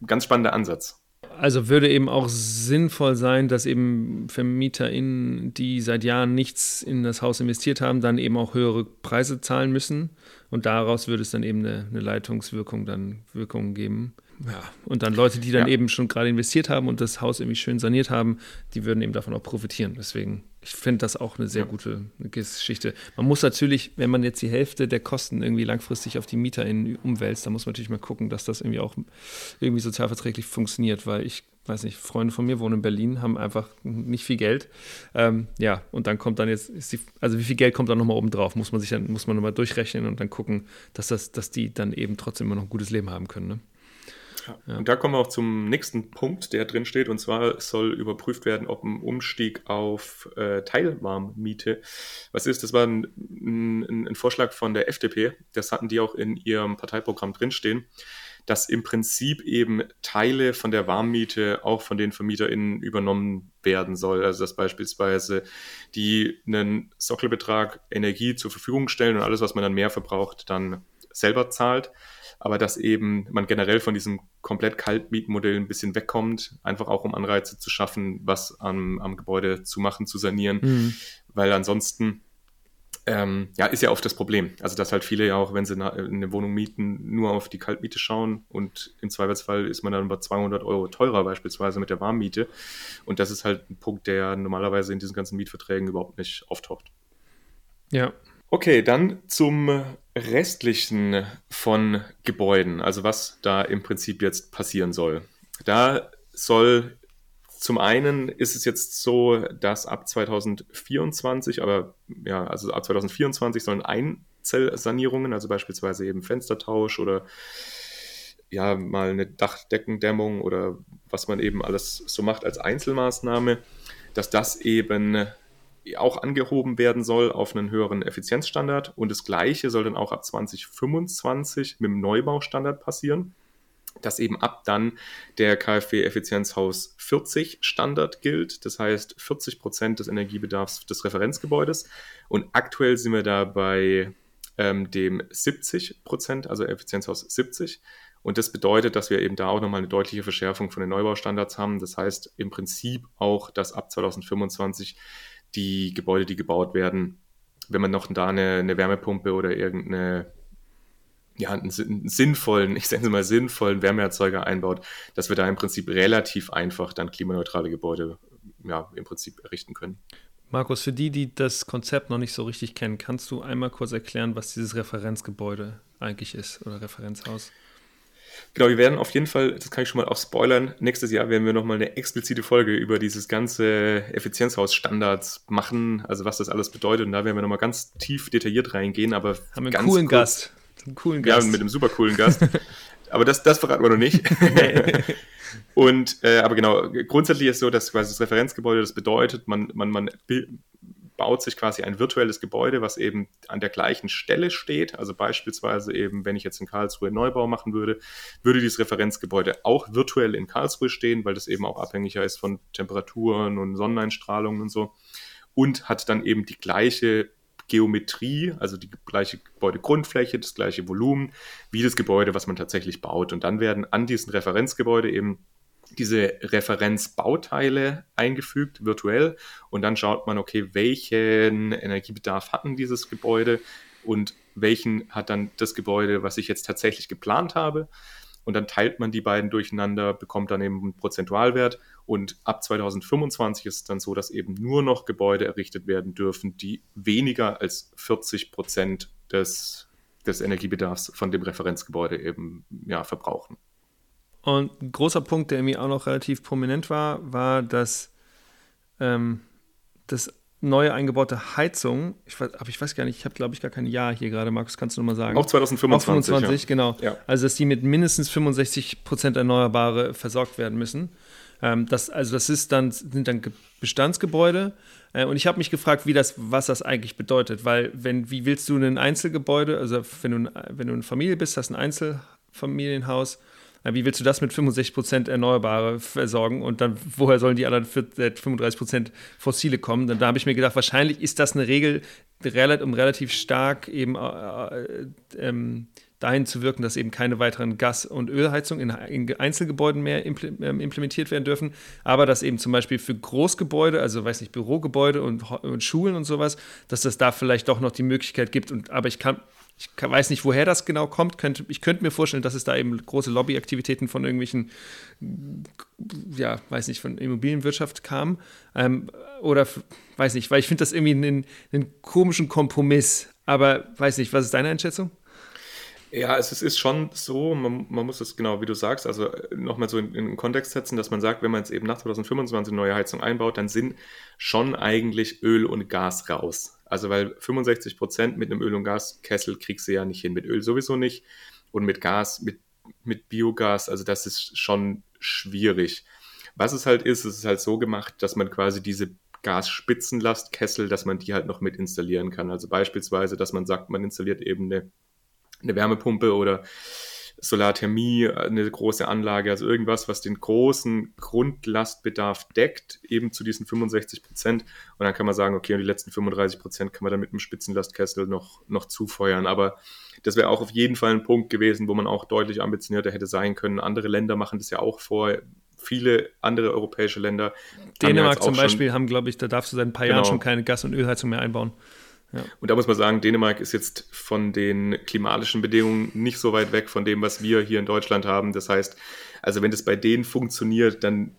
ganz spannender Ansatz. Also würde eben auch sinnvoll sein, dass eben VermieterInnen, die seit Jahren nichts in das Haus investiert haben, dann eben auch höhere Preise zahlen müssen. Und daraus würde es dann eben eine, eine Leitungswirkung dann Wirkung geben. Ja, und dann Leute, die dann ja. eben schon gerade investiert haben und das Haus irgendwie schön saniert haben, die würden eben davon auch profitieren. Deswegen, ich finde das auch eine sehr ja. gute Geschichte. Man muss natürlich, wenn man jetzt die Hälfte der Kosten irgendwie langfristig auf die MieterInnen umwälzt, dann muss man natürlich mal gucken, dass das irgendwie auch irgendwie sozialverträglich funktioniert, weil ich weiß nicht, Freunde von mir wohnen in Berlin, haben einfach nicht viel Geld. Ähm, ja, und dann kommt dann jetzt, die, also wie viel Geld kommt dann nochmal oben drauf? Muss man sich dann, muss man nochmal durchrechnen und dann gucken, dass das, dass die dann eben trotzdem immer noch ein gutes Leben haben können. Ne? Ja. Und da kommen wir auch zum nächsten Punkt, der drin steht. Und zwar soll überprüft werden, ob ein Umstieg auf äh, Teilwarmmiete, was ist, das war ein, ein, ein, Vorschlag von der FDP, das hatten die auch in ihrem Parteiprogramm drinstehen, dass im Prinzip eben Teile von der Warmmiete auch von den VermieterInnen übernommen werden soll. Also dass beispielsweise die einen Sockelbetrag Energie zur Verfügung stellen und alles, was man dann mehr verbraucht, dann selber zahlt aber dass eben man generell von diesem komplett Kaltmietmodell ein bisschen wegkommt, einfach auch um Anreize zu schaffen, was am, am Gebäude zu machen, zu sanieren, mhm. weil ansonsten ähm, ja, ist ja oft das Problem. Also, dass halt viele ja auch, wenn sie eine Wohnung mieten, nur auf die Kaltmiete schauen und im Zweifelsfall ist man dann über 200 Euro teurer beispielsweise mit der Warmmiete. Und das ist halt ein Punkt, der normalerweise in diesen ganzen Mietverträgen überhaupt nicht auftaucht. Ja, Okay, dann zum restlichen von Gebäuden, also was da im Prinzip jetzt passieren soll. Da soll zum einen ist es jetzt so, dass ab 2024, aber ja, also ab 2024 sollen Einzelsanierungen, also beispielsweise eben Fenstertausch oder ja mal eine Dachdeckendämmung oder was man eben alles so macht als Einzelmaßnahme, dass das eben auch angehoben werden soll auf einen höheren Effizienzstandard. Und das Gleiche soll dann auch ab 2025 mit dem Neubaustandard passieren, dass eben ab dann der KfW Effizienzhaus 40 Standard gilt. Das heißt 40 Prozent des Energiebedarfs des Referenzgebäudes. Und aktuell sind wir da bei ähm, dem 70 Prozent, also Effizienzhaus 70. Und das bedeutet, dass wir eben da auch nochmal eine deutliche Verschärfung von den Neubaustandards haben. Das heißt im Prinzip auch, dass ab 2025 die Gebäude, die gebaut werden, wenn man noch da eine, eine Wärmepumpe oder irgendeine ja, einen, einen sinnvollen, [laughs] ich sage mal sinnvollen Wärmeerzeuger einbaut, dass wir da im Prinzip relativ einfach dann klimaneutrale Gebäude ja, im Prinzip errichten können. Markus, für die, die das Konzept noch nicht so richtig kennen, kannst du einmal kurz erklären, was dieses Referenzgebäude eigentlich ist oder Referenzhaus? Genau, wir werden auf jeden Fall, das kann ich schon mal auch spoilern, nächstes Jahr werden wir nochmal eine explizite Folge über dieses ganze Effizienzhaus-Standards machen, also was das alles bedeutet. Und da werden wir nochmal ganz tief detailliert reingehen, aber haben wir einen coolen kurz, Gast. Einen coolen Gast. Ja, mit einem super coolen Gast. [laughs] aber das, das verraten wir noch nicht. [laughs] Und äh, aber genau, grundsätzlich ist es so, dass quasi das Referenzgebäude, das bedeutet, man, man, man baut sich quasi ein virtuelles Gebäude, was eben an der gleichen Stelle steht. Also beispielsweise eben, wenn ich jetzt in Karlsruhe Neubau machen würde, würde dieses Referenzgebäude auch virtuell in Karlsruhe stehen, weil das eben auch abhängiger ist von Temperaturen und Sonneneinstrahlung und so. Und hat dann eben die gleiche Geometrie, also die gleiche Gebäudegrundfläche, das gleiche Volumen wie das Gebäude, was man tatsächlich baut. Und dann werden an diesen Referenzgebäude eben diese Referenzbauteile eingefügt, virtuell. Und dann schaut man, okay, welchen Energiebedarf hatten dieses Gebäude und welchen hat dann das Gebäude, was ich jetzt tatsächlich geplant habe. Und dann teilt man die beiden durcheinander, bekommt dann eben einen Prozentualwert. Und ab 2025 ist es dann so, dass eben nur noch Gebäude errichtet werden dürfen, die weniger als 40 Prozent des, des Energiebedarfs von dem Referenzgebäude eben ja, verbrauchen. Und ein großer Punkt, der mir auch noch relativ prominent war, war, dass ähm, das neue eingebaute Heizung, ich weiß, aber ich weiß gar nicht, ich habe glaube ich gar kein Jahr hier gerade, Markus, kannst du nochmal sagen? Auch 2025. Auch 25, ja. genau. Ja. Also, dass die mit mindestens 65 Prozent Erneuerbare versorgt werden müssen. Ähm, das, also, das ist dann, sind dann Bestandsgebäude. Äh, und ich habe mich gefragt, wie das, was das eigentlich bedeutet, weil, wenn, wie willst du ein Einzelgebäude, also wenn du, wenn du eine Familie bist, hast ein Einzelfamilienhaus, wie willst du das mit 65% Erneuerbare versorgen und dann, woher sollen die anderen 35% Fossile kommen? Dann, da habe ich mir gedacht, wahrscheinlich ist das eine Regel, um relativ stark eben äh, äh, ähm, dahin zu wirken, dass eben keine weiteren Gas- und Ölheizungen in, in, Einzelgebäuden mehr ähm, implementiert werden dürfen, aber dass eben zum Beispiel für Großgebäude, also weiß nicht, Bürogebäude und, und Schulen und sowas, dass das da vielleicht doch noch die Möglichkeit gibt. Und, aber ich kann ich weiß nicht, woher das genau kommt. ich könnte mir vorstellen, dass es da eben große Lobbyaktivitäten von irgendwelchen, ja, weiß nicht, von Immobilienwirtschaft kam. Ähm, oder weiß nicht, weil ich finde das irgendwie einen, einen komischen Kompromiss. Aber weiß nicht, was ist deine Einschätzung? Ja, es ist schon so, man, man, muss es genau, wie du sagst, also äh, nochmal so in, in den Kontext setzen, dass man sagt, wenn man jetzt eben nach 2025 eine neue Heizung einbaut, dann sind schon eigentlich Öl und Gas raus. Also weil 65 Prozent mit einem Öl- und Gaskessel kriegst du ja nicht hin, mit Öl sowieso nicht und mit Gas, mit, mit Biogas, also das ist schon schwierig. Was es halt ist, es ist halt so gemacht, dass man quasi diese Gasspitzenlastkessel, dass man die halt noch mit installieren kann. Also beispielsweise, dass man sagt, man installiert eben eine, eine Wärmepumpe oder Solarthermie, eine große Anlage, also irgendwas, was den großen Grundlastbedarf deckt, eben zu diesen 65 Prozent. Und dann kann man sagen, okay, und die letzten 35 Prozent kann man dann mit einem Spitzenlastkessel noch, noch zufeuern. Aber das wäre auch auf jeden Fall ein Punkt gewesen, wo man auch deutlich ambitionierter hätte sein können. Andere Länder machen das ja auch vor viele andere europäische Länder. Dänemark zum Beispiel haben, glaube ich, da darfst du seit ein paar genau. Jahren schon keine Gas- und Ölheizung mehr einbauen. Ja. Und da muss man sagen, Dänemark ist jetzt von den klimatischen Bedingungen nicht so weit weg von dem, was wir hier in Deutschland haben. Das heißt, also wenn das bei denen funktioniert, dann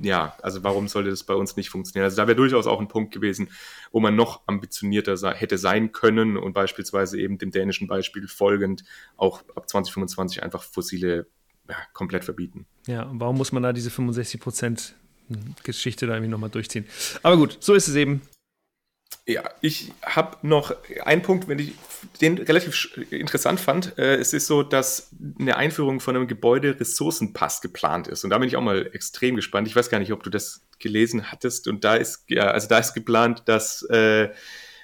ja, also warum sollte das bei uns nicht funktionieren? Also da wäre durchaus auch ein Punkt gewesen, wo man noch ambitionierter hätte sein können und beispielsweise eben dem dänischen Beispiel folgend auch ab 2025 einfach fossile ja, komplett verbieten. Ja, und warum muss man da diese 65 Prozent Geschichte da irgendwie nochmal durchziehen? Aber gut, so ist es eben. Ja, ich habe noch einen Punkt, wenn ich den relativ interessant fand. Äh, es ist so, dass eine Einführung von einem Gebäude-Ressourcenpass geplant ist. Und da bin ich auch mal extrem gespannt. Ich weiß gar nicht, ob du das gelesen hattest. Und da ist, ja, also da ist geplant, dass äh,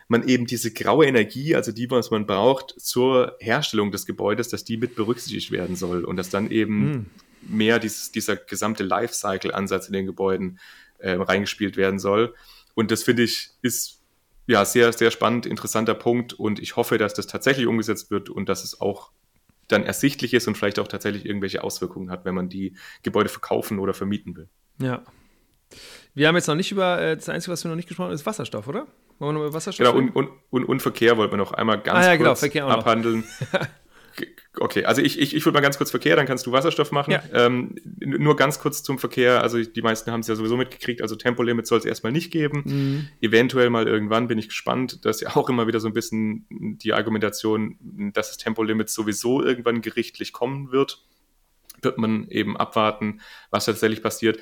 man eben diese graue Energie, also die, was man braucht zur Herstellung des Gebäudes, dass die mit berücksichtigt werden soll. Und dass dann eben hm. mehr dieses, dieser gesamte Lifecycle-Ansatz in den Gebäuden äh, reingespielt werden soll. Und das finde ich ist ja, sehr, sehr spannend, interessanter Punkt und ich hoffe, dass das tatsächlich umgesetzt wird und dass es auch dann ersichtlich ist und vielleicht auch tatsächlich irgendwelche Auswirkungen hat, wenn man die Gebäude verkaufen oder vermieten will. Ja. Wir haben jetzt noch nicht über, äh, das Einzige, was wir noch nicht gesprochen haben, ist Wasserstoff, oder? Wollen wir noch über Wasserstoff Genau, und, und, und, und Verkehr wollten wir noch einmal ganz ah, ja, genau, kurz abhandeln. [laughs] Okay, also ich, ich, ich würde mal ganz kurz Verkehr, dann kannst du Wasserstoff machen. Ja. Ähm, nur ganz kurz zum Verkehr. Also die meisten haben es ja sowieso mitgekriegt. Also Tempolimit soll es erstmal nicht geben. Mhm. Eventuell mal irgendwann bin ich gespannt. Das ist ja auch immer wieder so ein bisschen die Argumentation, dass das Tempolimit sowieso irgendwann gerichtlich kommen wird. Wird man eben abwarten, was tatsächlich passiert.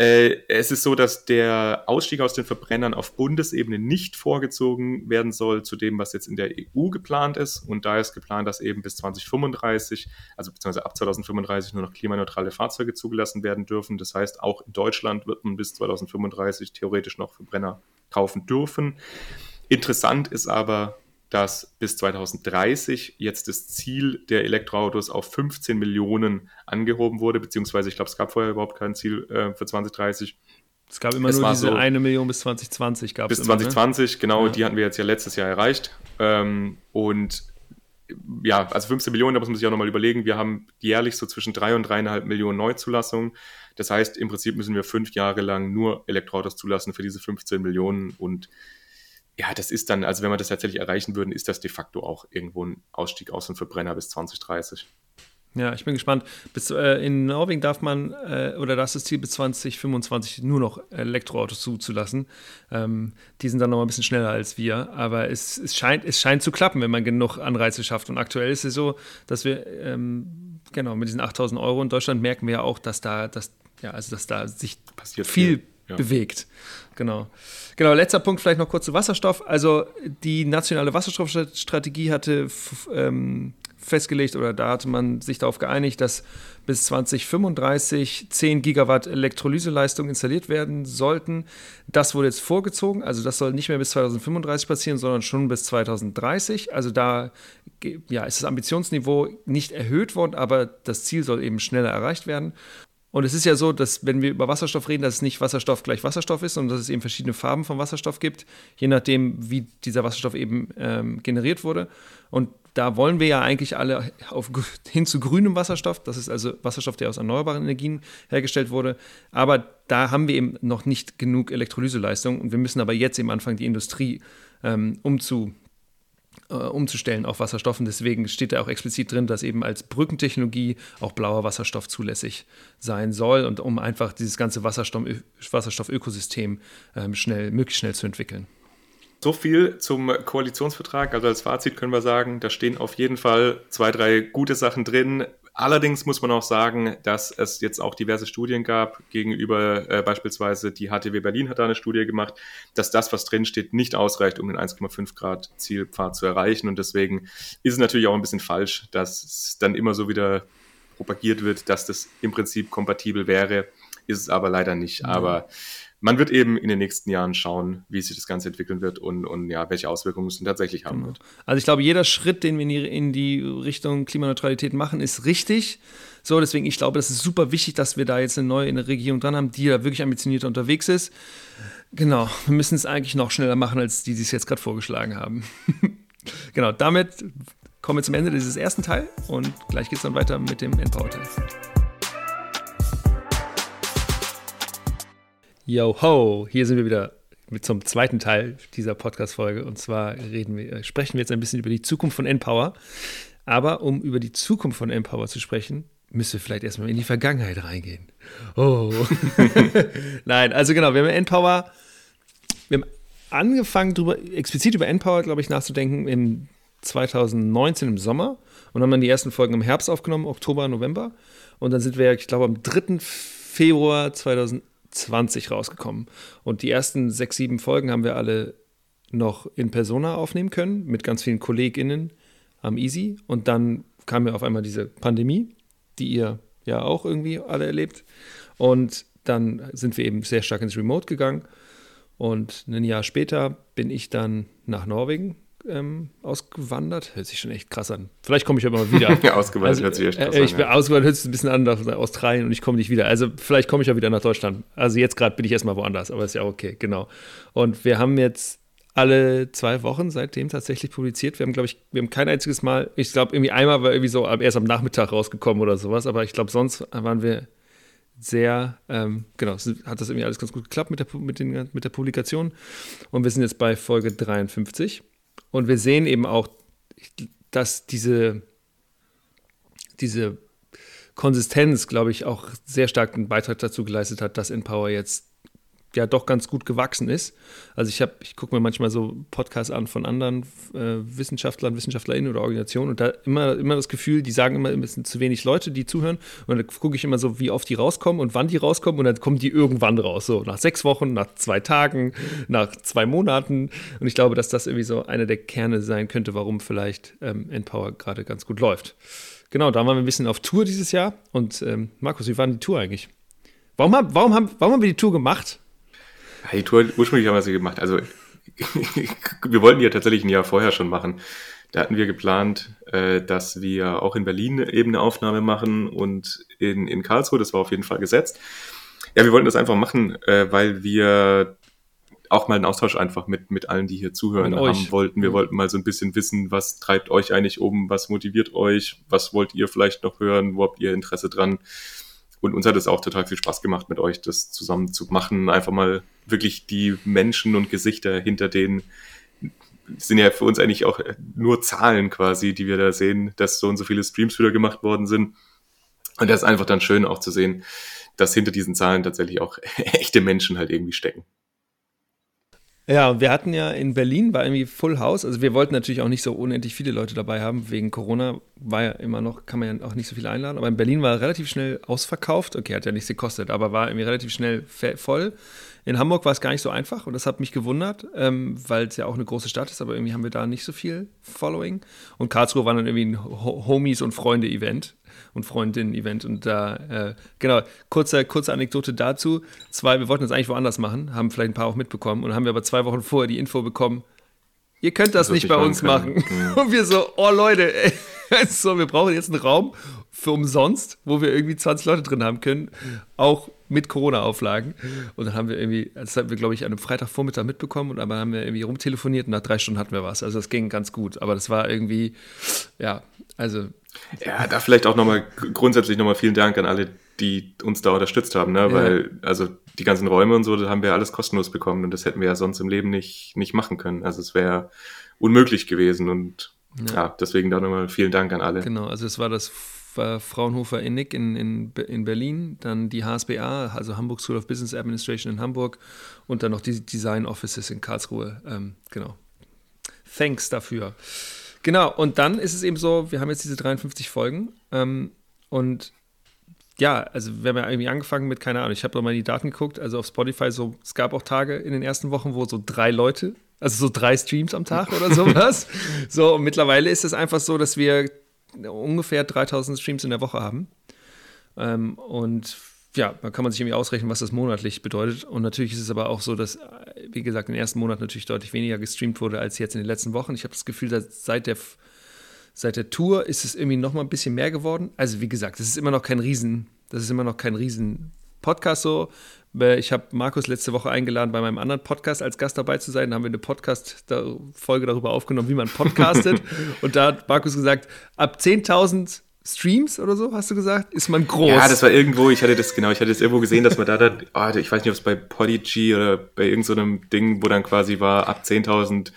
Äh, es ist so, dass der Ausstieg aus den Verbrennern auf Bundesebene nicht vorgezogen werden soll zu dem, was jetzt in der EU geplant ist. Und da ist geplant, dass eben bis 2035, also beziehungsweise ab 2035 nur noch klimaneutrale Fahrzeuge zugelassen werden dürfen. Das heißt, auch in Deutschland wird man bis 2035 theoretisch noch Verbrenner kaufen dürfen. Interessant ist aber, dass bis 2030 jetzt das Ziel der Elektroautos auf 15 Millionen angehoben wurde, beziehungsweise ich glaube, es gab vorher überhaupt kein Ziel äh, für 2030. Es gab immer es nur diese so, eine Million bis 2020 gab Bis immer, 2020, ne? genau, ja. die hatten wir jetzt ja letztes Jahr erreicht. Ähm, und ja, also 15 Millionen, da muss man sich auch nochmal überlegen. Wir haben jährlich so zwischen 3 und 3,5 Millionen Neuzulassungen. Das heißt, im Prinzip müssen wir fünf Jahre lang nur Elektroautos zulassen für diese 15 Millionen und ja, das ist dann, also wenn wir das tatsächlich erreichen würden, ist das de facto auch irgendwo ein Ausstieg aus dem Verbrenner bis 2030. Ja, ich bin gespannt. Bis, äh, in Norwegen darf man, äh, oder das ist das Ziel, bis 2025 nur noch Elektroautos zuzulassen. Ähm, die sind dann noch mal ein bisschen schneller als wir, aber es, es, scheint, es scheint zu klappen, wenn man genug Anreize schafft. Und aktuell ist es so, dass wir, ähm, genau, mit diesen 8000 Euro in Deutschland merken wir ja auch, dass da, dass, ja, also dass da sich Passiert viel, viel ja. bewegt. Genau. Genau, letzter Punkt vielleicht noch kurz zu Wasserstoff. Also die nationale Wasserstoffstrategie hatte ähm, festgelegt oder da hatte man sich darauf geeinigt, dass bis 2035 10 Gigawatt Elektrolyseleistung installiert werden sollten. Das wurde jetzt vorgezogen, also das soll nicht mehr bis 2035 passieren, sondern schon bis 2030. Also da ja, ist das Ambitionsniveau nicht erhöht worden, aber das Ziel soll eben schneller erreicht werden. Und es ist ja so, dass wenn wir über Wasserstoff reden, dass es nicht Wasserstoff gleich Wasserstoff ist, sondern dass es eben verschiedene Farben von Wasserstoff gibt, je nachdem, wie dieser Wasserstoff eben ähm, generiert wurde. Und da wollen wir ja eigentlich alle auf, [laughs] hin zu grünem Wasserstoff. Das ist also Wasserstoff, der aus erneuerbaren Energien hergestellt wurde. Aber da haben wir eben noch nicht genug Elektrolyseleistung. Und wir müssen aber jetzt eben anfangen, die Industrie ähm, umzu, äh, umzustellen auf Wasserstoff. Und deswegen steht da auch explizit drin, dass eben als Brückentechnologie auch blauer Wasserstoff zulässig sein soll und um einfach dieses ganze Wasserstoff-Ökosystem ähm, schnell, möglichst schnell zu entwickeln. So viel zum Koalitionsvertrag. Also als Fazit können wir sagen, da stehen auf jeden Fall zwei, drei gute Sachen drin. Allerdings muss man auch sagen, dass es jetzt auch diverse Studien gab gegenüber äh, beispielsweise die HTW Berlin hat da eine Studie gemacht, dass das, was drin steht, nicht ausreicht, um den 1,5 Grad Zielpfad zu erreichen. Und deswegen ist es natürlich auch ein bisschen falsch, dass es dann immer so wieder propagiert wird, dass das im Prinzip kompatibel wäre. Ist es aber leider nicht. Mhm. Aber man wird eben in den nächsten Jahren schauen, wie sich das Ganze entwickeln wird und, und ja, welche Auswirkungen es tatsächlich haben genau. wird. Also ich glaube, jeder Schritt, den wir in die, in die, Richtung Klimaneutralität machen, ist richtig. So, deswegen, ich glaube, das ist super wichtig, dass wir da jetzt eine neue eine Regierung dran haben, die da wirklich ambitioniert unterwegs ist. Genau, wir müssen es eigentlich noch schneller machen, als die, die es jetzt gerade vorgeschlagen haben. [laughs] genau, damit kommen wir zum Ende dieses ersten Teil und gleich geht es dann weiter mit dem Empower-Teil. Yo ho, hier sind wir wieder mit zum zweiten Teil dieser Podcast-Folge. Und zwar wir, äh, sprechen wir jetzt ein bisschen über die Zukunft von Empower. Aber um über die Zukunft von Empower zu sprechen, müssen wir vielleicht erstmal in die Vergangenheit reingehen. Oh. [laughs] Nein, also genau, wir haben Empower, wir haben angefangen, drüber, explizit über Empower, glaube ich, nachzudenken im 2019 im Sommer und haben dann die ersten Folgen im Herbst aufgenommen, Oktober, November. Und dann sind wir, ich glaube, am 3. Februar 2020 rausgekommen. Und die ersten sechs, sieben Folgen haben wir alle noch in Persona aufnehmen können mit ganz vielen KollegInnen am Easy. Und dann kam ja auf einmal diese Pandemie, die ihr ja auch irgendwie alle erlebt. Und dann sind wir eben sehr stark ins Remote gegangen. Und ein Jahr später bin ich dann nach Norwegen ähm, ausgewandert. Hört sich schon echt krass an. Vielleicht komme ich aber mal wieder. [laughs] ja, ausgewandert also, hört sich echt krass äh, Ich bin ja. ausgewandert, hört sich ein bisschen an nach Australien und ich komme nicht wieder. Also vielleicht komme ich ja wieder nach Deutschland. Also jetzt gerade bin ich erstmal woanders, aber ist ja okay, genau. Und wir haben jetzt alle zwei Wochen seitdem tatsächlich publiziert. Wir haben, glaube ich, wir haben kein einziges Mal, ich glaube, irgendwie einmal war irgendwie so erst am Nachmittag rausgekommen oder sowas, aber ich glaube, sonst waren wir sehr, ähm, genau, hat das irgendwie alles ganz gut geklappt mit der, mit, den, mit der Publikation. Und wir sind jetzt bei Folge 53. Und wir sehen eben auch, dass diese, diese Konsistenz, glaube ich, auch sehr stark einen Beitrag dazu geleistet hat, dass Empower jetzt ja doch ganz gut gewachsen ist. Also ich habe, ich gucke mir manchmal so Podcasts an von anderen äh, Wissenschaftlern, Wissenschaftlerinnen oder Organisationen und da immer, immer das Gefühl, die sagen immer, es sind zu wenig Leute, die zuhören. Und dann gucke ich immer so, wie oft die rauskommen und wann die rauskommen und dann kommen die irgendwann raus. So nach sechs Wochen, nach zwei Tagen, nach zwei Monaten. Und ich glaube, dass das irgendwie so einer der Kerne sein könnte, warum vielleicht ähm, Empower gerade ganz gut läuft. Genau, da waren wir ein bisschen auf Tour dieses Jahr. Und ähm, Markus, wie war denn die Tour eigentlich? Warum, hab, warum, haben, warum haben wir die Tour gemacht? Die Tour ursprünglich haben wir sie gemacht. Also [laughs] wir wollten die ja tatsächlich ein Jahr vorher schon machen. Da hatten wir geplant, äh, dass wir auch in Berlin eben eine Aufnahme machen und in, in Karlsruhe, das war auf jeden Fall gesetzt. Ja, wir wollten das einfach machen, äh, weil wir auch mal einen Austausch einfach mit, mit allen, die hier zuhören mit haben euch. wollten. Wir mhm. wollten mal so ein bisschen wissen, was treibt euch eigentlich um, was motiviert euch, was wollt ihr vielleicht noch hören, wo habt ihr Interesse dran. Und uns hat es auch total viel Spaß gemacht, mit euch das zusammen zu machen. Einfach mal wirklich die Menschen und Gesichter hinter denen sind ja für uns eigentlich auch nur Zahlen quasi, die wir da sehen, dass so und so viele Streams wieder gemacht worden sind. Und das ist einfach dann schön auch zu sehen, dass hinter diesen Zahlen tatsächlich auch [laughs] echte Menschen halt irgendwie stecken. Ja, wir hatten ja in Berlin, war irgendwie Full House. Also wir wollten natürlich auch nicht so unendlich viele Leute dabei haben. Wegen Corona war ja immer noch, kann man ja auch nicht so viele einladen. Aber in Berlin war relativ schnell ausverkauft. Okay, hat ja nichts gekostet, aber war irgendwie relativ schnell voll. In Hamburg war es gar nicht so einfach und das hat mich gewundert, ähm, weil es ja auch eine große Stadt ist, aber irgendwie haben wir da nicht so viel Following. Und Karlsruhe war dann irgendwie ein Homies- und Freunde-Event und Freundinnen-Event. Und da, äh, genau, kurze, kurze Anekdote dazu. Zwei, wir wollten das eigentlich woanders machen, haben vielleicht ein paar auch mitbekommen und haben wir aber zwei Wochen vorher die Info bekommen, ihr könnt das, das nicht bei uns machen. Mhm. [laughs] Und wir so, oh Leute, ey, [laughs] so, wir brauchen jetzt einen Raum für umsonst, wo wir irgendwie 20 Leute drin haben können, auch mit Corona-Auflagen. Und dann haben wir irgendwie, das haben wir, glaube ich, an einem Freitagvormittag mitbekommen und dann haben wir irgendwie rumtelefoniert und nach drei Stunden hatten wir was. Also das ging ganz gut. Aber das war irgendwie, ja, also. Ja, da vielleicht auch nochmal grundsätzlich nochmal vielen Dank an alle, die uns da unterstützt haben, ne? Weil, ja. also die ganzen Räume und so, das haben wir alles kostenlos bekommen und das hätten wir ja sonst im Leben nicht, nicht machen können. Also es wäre unmöglich gewesen und ja. ja, deswegen da nochmal vielen Dank an alle. Genau, also es war das Fraunhofer Innick in, in, in Berlin, dann die HSBA, also Hamburg School of Business Administration in Hamburg und dann noch die Design Offices in Karlsruhe. Ähm, genau. Thanks dafür. Genau, und dann ist es eben so, wir haben jetzt diese 53 Folgen ähm, und ja, also wir haben ja irgendwie angefangen mit, keine Ahnung, ich habe mal in die Daten geguckt, also auf Spotify so, es gab auch Tage in den ersten Wochen, wo so drei Leute, also so drei Streams am Tag oder [laughs] sowas. so, und mittlerweile ist es einfach so, dass wir ungefähr 3000 Streams in der Woche haben. Ähm, und ja, da kann man sich irgendwie ausrechnen, was das monatlich bedeutet. Und natürlich ist es aber auch so, dass, wie gesagt, im ersten Monat natürlich deutlich weniger gestreamt wurde als jetzt in den letzten Wochen. Ich habe das Gefühl, dass seit der, seit der Tour ist es irgendwie noch mal ein bisschen mehr geworden. Also wie gesagt, das ist immer noch kein Riesen, das ist immer noch kein Riesen Podcast so. Ich habe Markus letzte Woche eingeladen, bei meinem anderen Podcast als Gast dabei zu sein. Da haben wir eine Podcast-Folge darüber aufgenommen, wie man podcastet. [laughs] und da hat Markus gesagt, ab 10.000 Streams oder so, hast du gesagt, ist man groß. Ja, das war irgendwo, ich hatte das, genau, ich hatte das irgendwo gesehen, dass man da, da oh, ich weiß nicht, ob es bei Podigy oder bei irgendeinem so Ding, wo dann quasi war, ab 10.000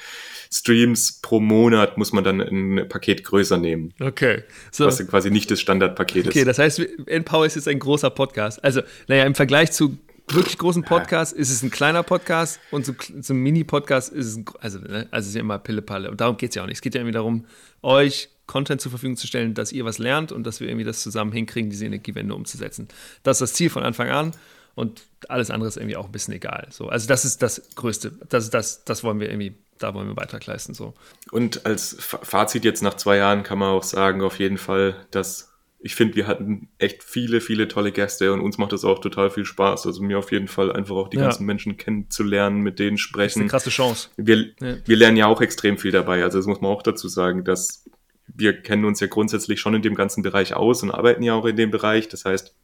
Streams pro Monat muss man dann ein Paket größer nehmen. Okay. So. Was quasi nicht das Standardpaket ist. Okay, das heißt, Empower ist jetzt ein großer Podcast. Also, naja, im Vergleich zu wirklich großen Podcast ist es ein kleiner Podcast und so ein Mini-Podcast ist es ein, also, ne, also ist ja immer Pille-Palle. Und darum geht es ja auch nicht. Es geht ja irgendwie darum, euch Content zur Verfügung zu stellen, dass ihr was lernt und dass wir irgendwie das zusammen hinkriegen, diese Energiewende umzusetzen. Das ist das Ziel von Anfang an und alles andere ist irgendwie auch ein bisschen egal. So, also das ist das Größte. Das, das, das wollen wir irgendwie da wollen wir Beitrag leisten. So. Und als Fazit jetzt nach zwei Jahren kann man auch sagen, auf jeden Fall, dass ich finde, wir hatten echt viele, viele tolle Gäste und uns macht das auch total viel Spaß. Also mir auf jeden Fall einfach auch die ja. ganzen Menschen kennenzulernen, mit denen sprechen. Das ist eine krasse Chance. Wir, ja. wir lernen ja auch extrem viel dabei. Also das muss man auch dazu sagen, dass wir kennen uns ja grundsätzlich schon in dem ganzen Bereich aus und arbeiten ja auch in dem Bereich. Das heißt,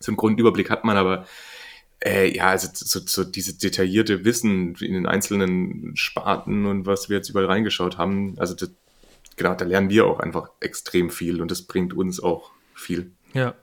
so einen Grundüberblick hat man, aber äh, ja, also so, so diese detaillierte Wissen in den einzelnen Sparten und was wir jetzt überall reingeschaut haben, also das, genau, da lernen wir auch einfach extrem viel und das bringt uns auch viel. Ja.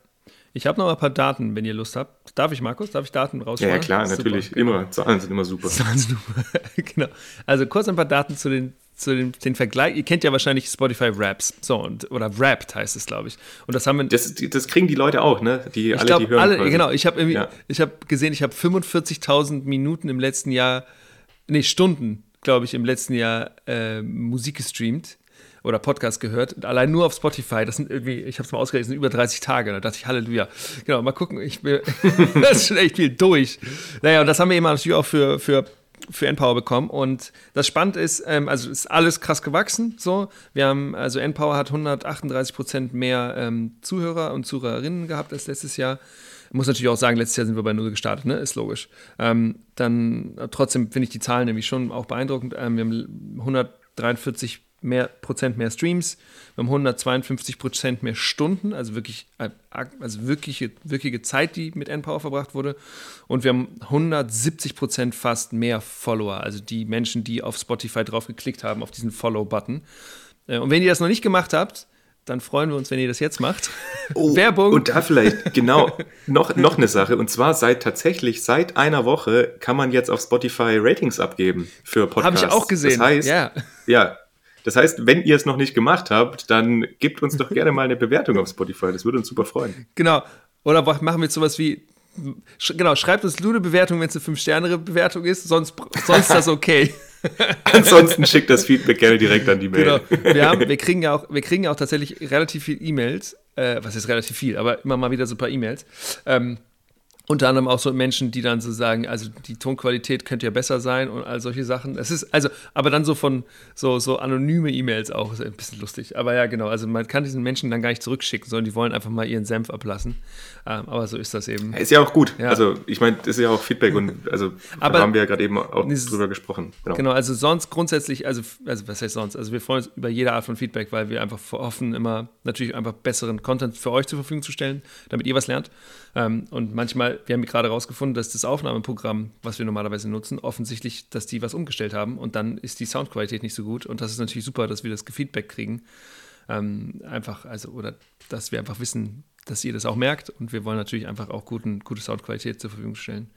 Ich habe noch ein paar Daten, wenn ihr Lust habt. Darf ich, Markus? Darf ich Daten? Ja, ja, klar, natürlich. Super, immer. Zahlen sind immer super. Zahlen sind super. [laughs] genau. Also kurz ein paar Daten zu den, zu den, den Vergleich. Ihr kennt ja wahrscheinlich Spotify Raps. So, und, oder Wrapped heißt es, glaube ich. Und das haben wir. Das, das kriegen die Leute auch, ne? Die ich alle, glaub, die hören. Alle, genau, ich habe ja. ich gesehen, ich habe 45.000 Minuten im letzten Jahr, nee, Stunden, glaube ich, im letzten Jahr äh, Musik gestreamt oder Podcast gehört, allein nur auf Spotify. Das sind irgendwie, ich habe es mal ausgerechnet, über 30 Tage. Da dachte ich, Halleluja. Genau, mal gucken. Ich bin, [laughs] das ist schon echt viel durch. Naja, und das haben wir eben natürlich auch für, für für Npower bekommen. Und das Spannende ist, ähm, also ist alles krass gewachsen. So, wir haben, also Npower hat 138 Prozent mehr ähm, Zuhörer und Zuhörerinnen gehabt als letztes Jahr. Muss natürlich auch sagen, letztes Jahr sind wir bei null gestartet, ne? Ist logisch. Ähm, dann trotzdem finde ich die Zahlen nämlich schon auch beeindruckend. Ähm, wir haben 143 mehr Prozent mehr Streams, wir haben 152 Prozent mehr Stunden, also wirklich, äh, also wirkliche, wirkliche Zeit, die mit Npower verbracht wurde. Und wir haben 170 Prozent fast mehr Follower, also die Menschen, die auf Spotify drauf geklickt haben, auf diesen Follow-Button. Äh, und wenn ihr das noch nicht gemacht habt, dann freuen wir uns, wenn ihr das jetzt macht. [laughs] Oh, Werbung. Und da vielleicht, genau, [laughs] noch, noch eine Sache. Und zwar seit tatsächlich seit einer Woche kann man jetzt auf Spotify Ratings abgeben für Podcasts. Habe ich auch gesehen. Das heißt, ja, ja das heißt, wenn ihr es noch nicht gemacht habt, dann gebt uns doch gerne mal eine Bewertung auf Spotify. Das würde uns super freuen. Genau. Oder machen wir jetzt sowas wie, genau, schreibt uns nur eine Bewertung, wenn es eine 5-Sterne-Bewertung ist, sonst, sonst das okay. [laughs] Ansonsten schickt das Feedback gerne direkt an die Mail. Genau. Wir, haben, wir, kriegen ja auch, wir kriegen ja auch tatsächlich relativ viel E-Mails, äh, was ist relativ viel, aber immer mal wieder so ein paar E-Mails. Ähm, unter anderem auch so Menschen, die dann so sagen, also die Tonqualität könnte ja besser sein und all solche Sachen. Es ist also, aber dann so von so, so anonyme E-Mails auch, ist ein bisschen lustig. Aber ja, genau, also man kann diesen Menschen dann gar nicht zurückschicken, sondern die wollen einfach mal ihren Senf ablassen. Ähm, aber so ist das eben. Ist ja auch gut. Ja. Also ich meine, das ist ja auch Feedback und also aber da haben wir ja gerade eben auch dieses, drüber gesprochen. Genau. genau. also sonst grundsätzlich, also, also was heißt sonst? Also wir freuen uns über jede Art von Feedback, weil wir einfach hoffen, immer natürlich einfach besseren Content für euch zur Verfügung zu stellen, damit ihr was lernt. Ähm, und manchmal, wir haben gerade herausgefunden, dass das Aufnahmeprogramm, was wir normalerweise nutzen, offensichtlich, dass die was umgestellt haben und dann ist die Soundqualität nicht so gut. Und das ist natürlich super, dass wir das Feedback kriegen. Ähm, einfach, also, oder dass wir einfach wissen, dass ihr das auch merkt und wir wollen natürlich einfach auch guten, gute Soundqualität zur Verfügung stellen.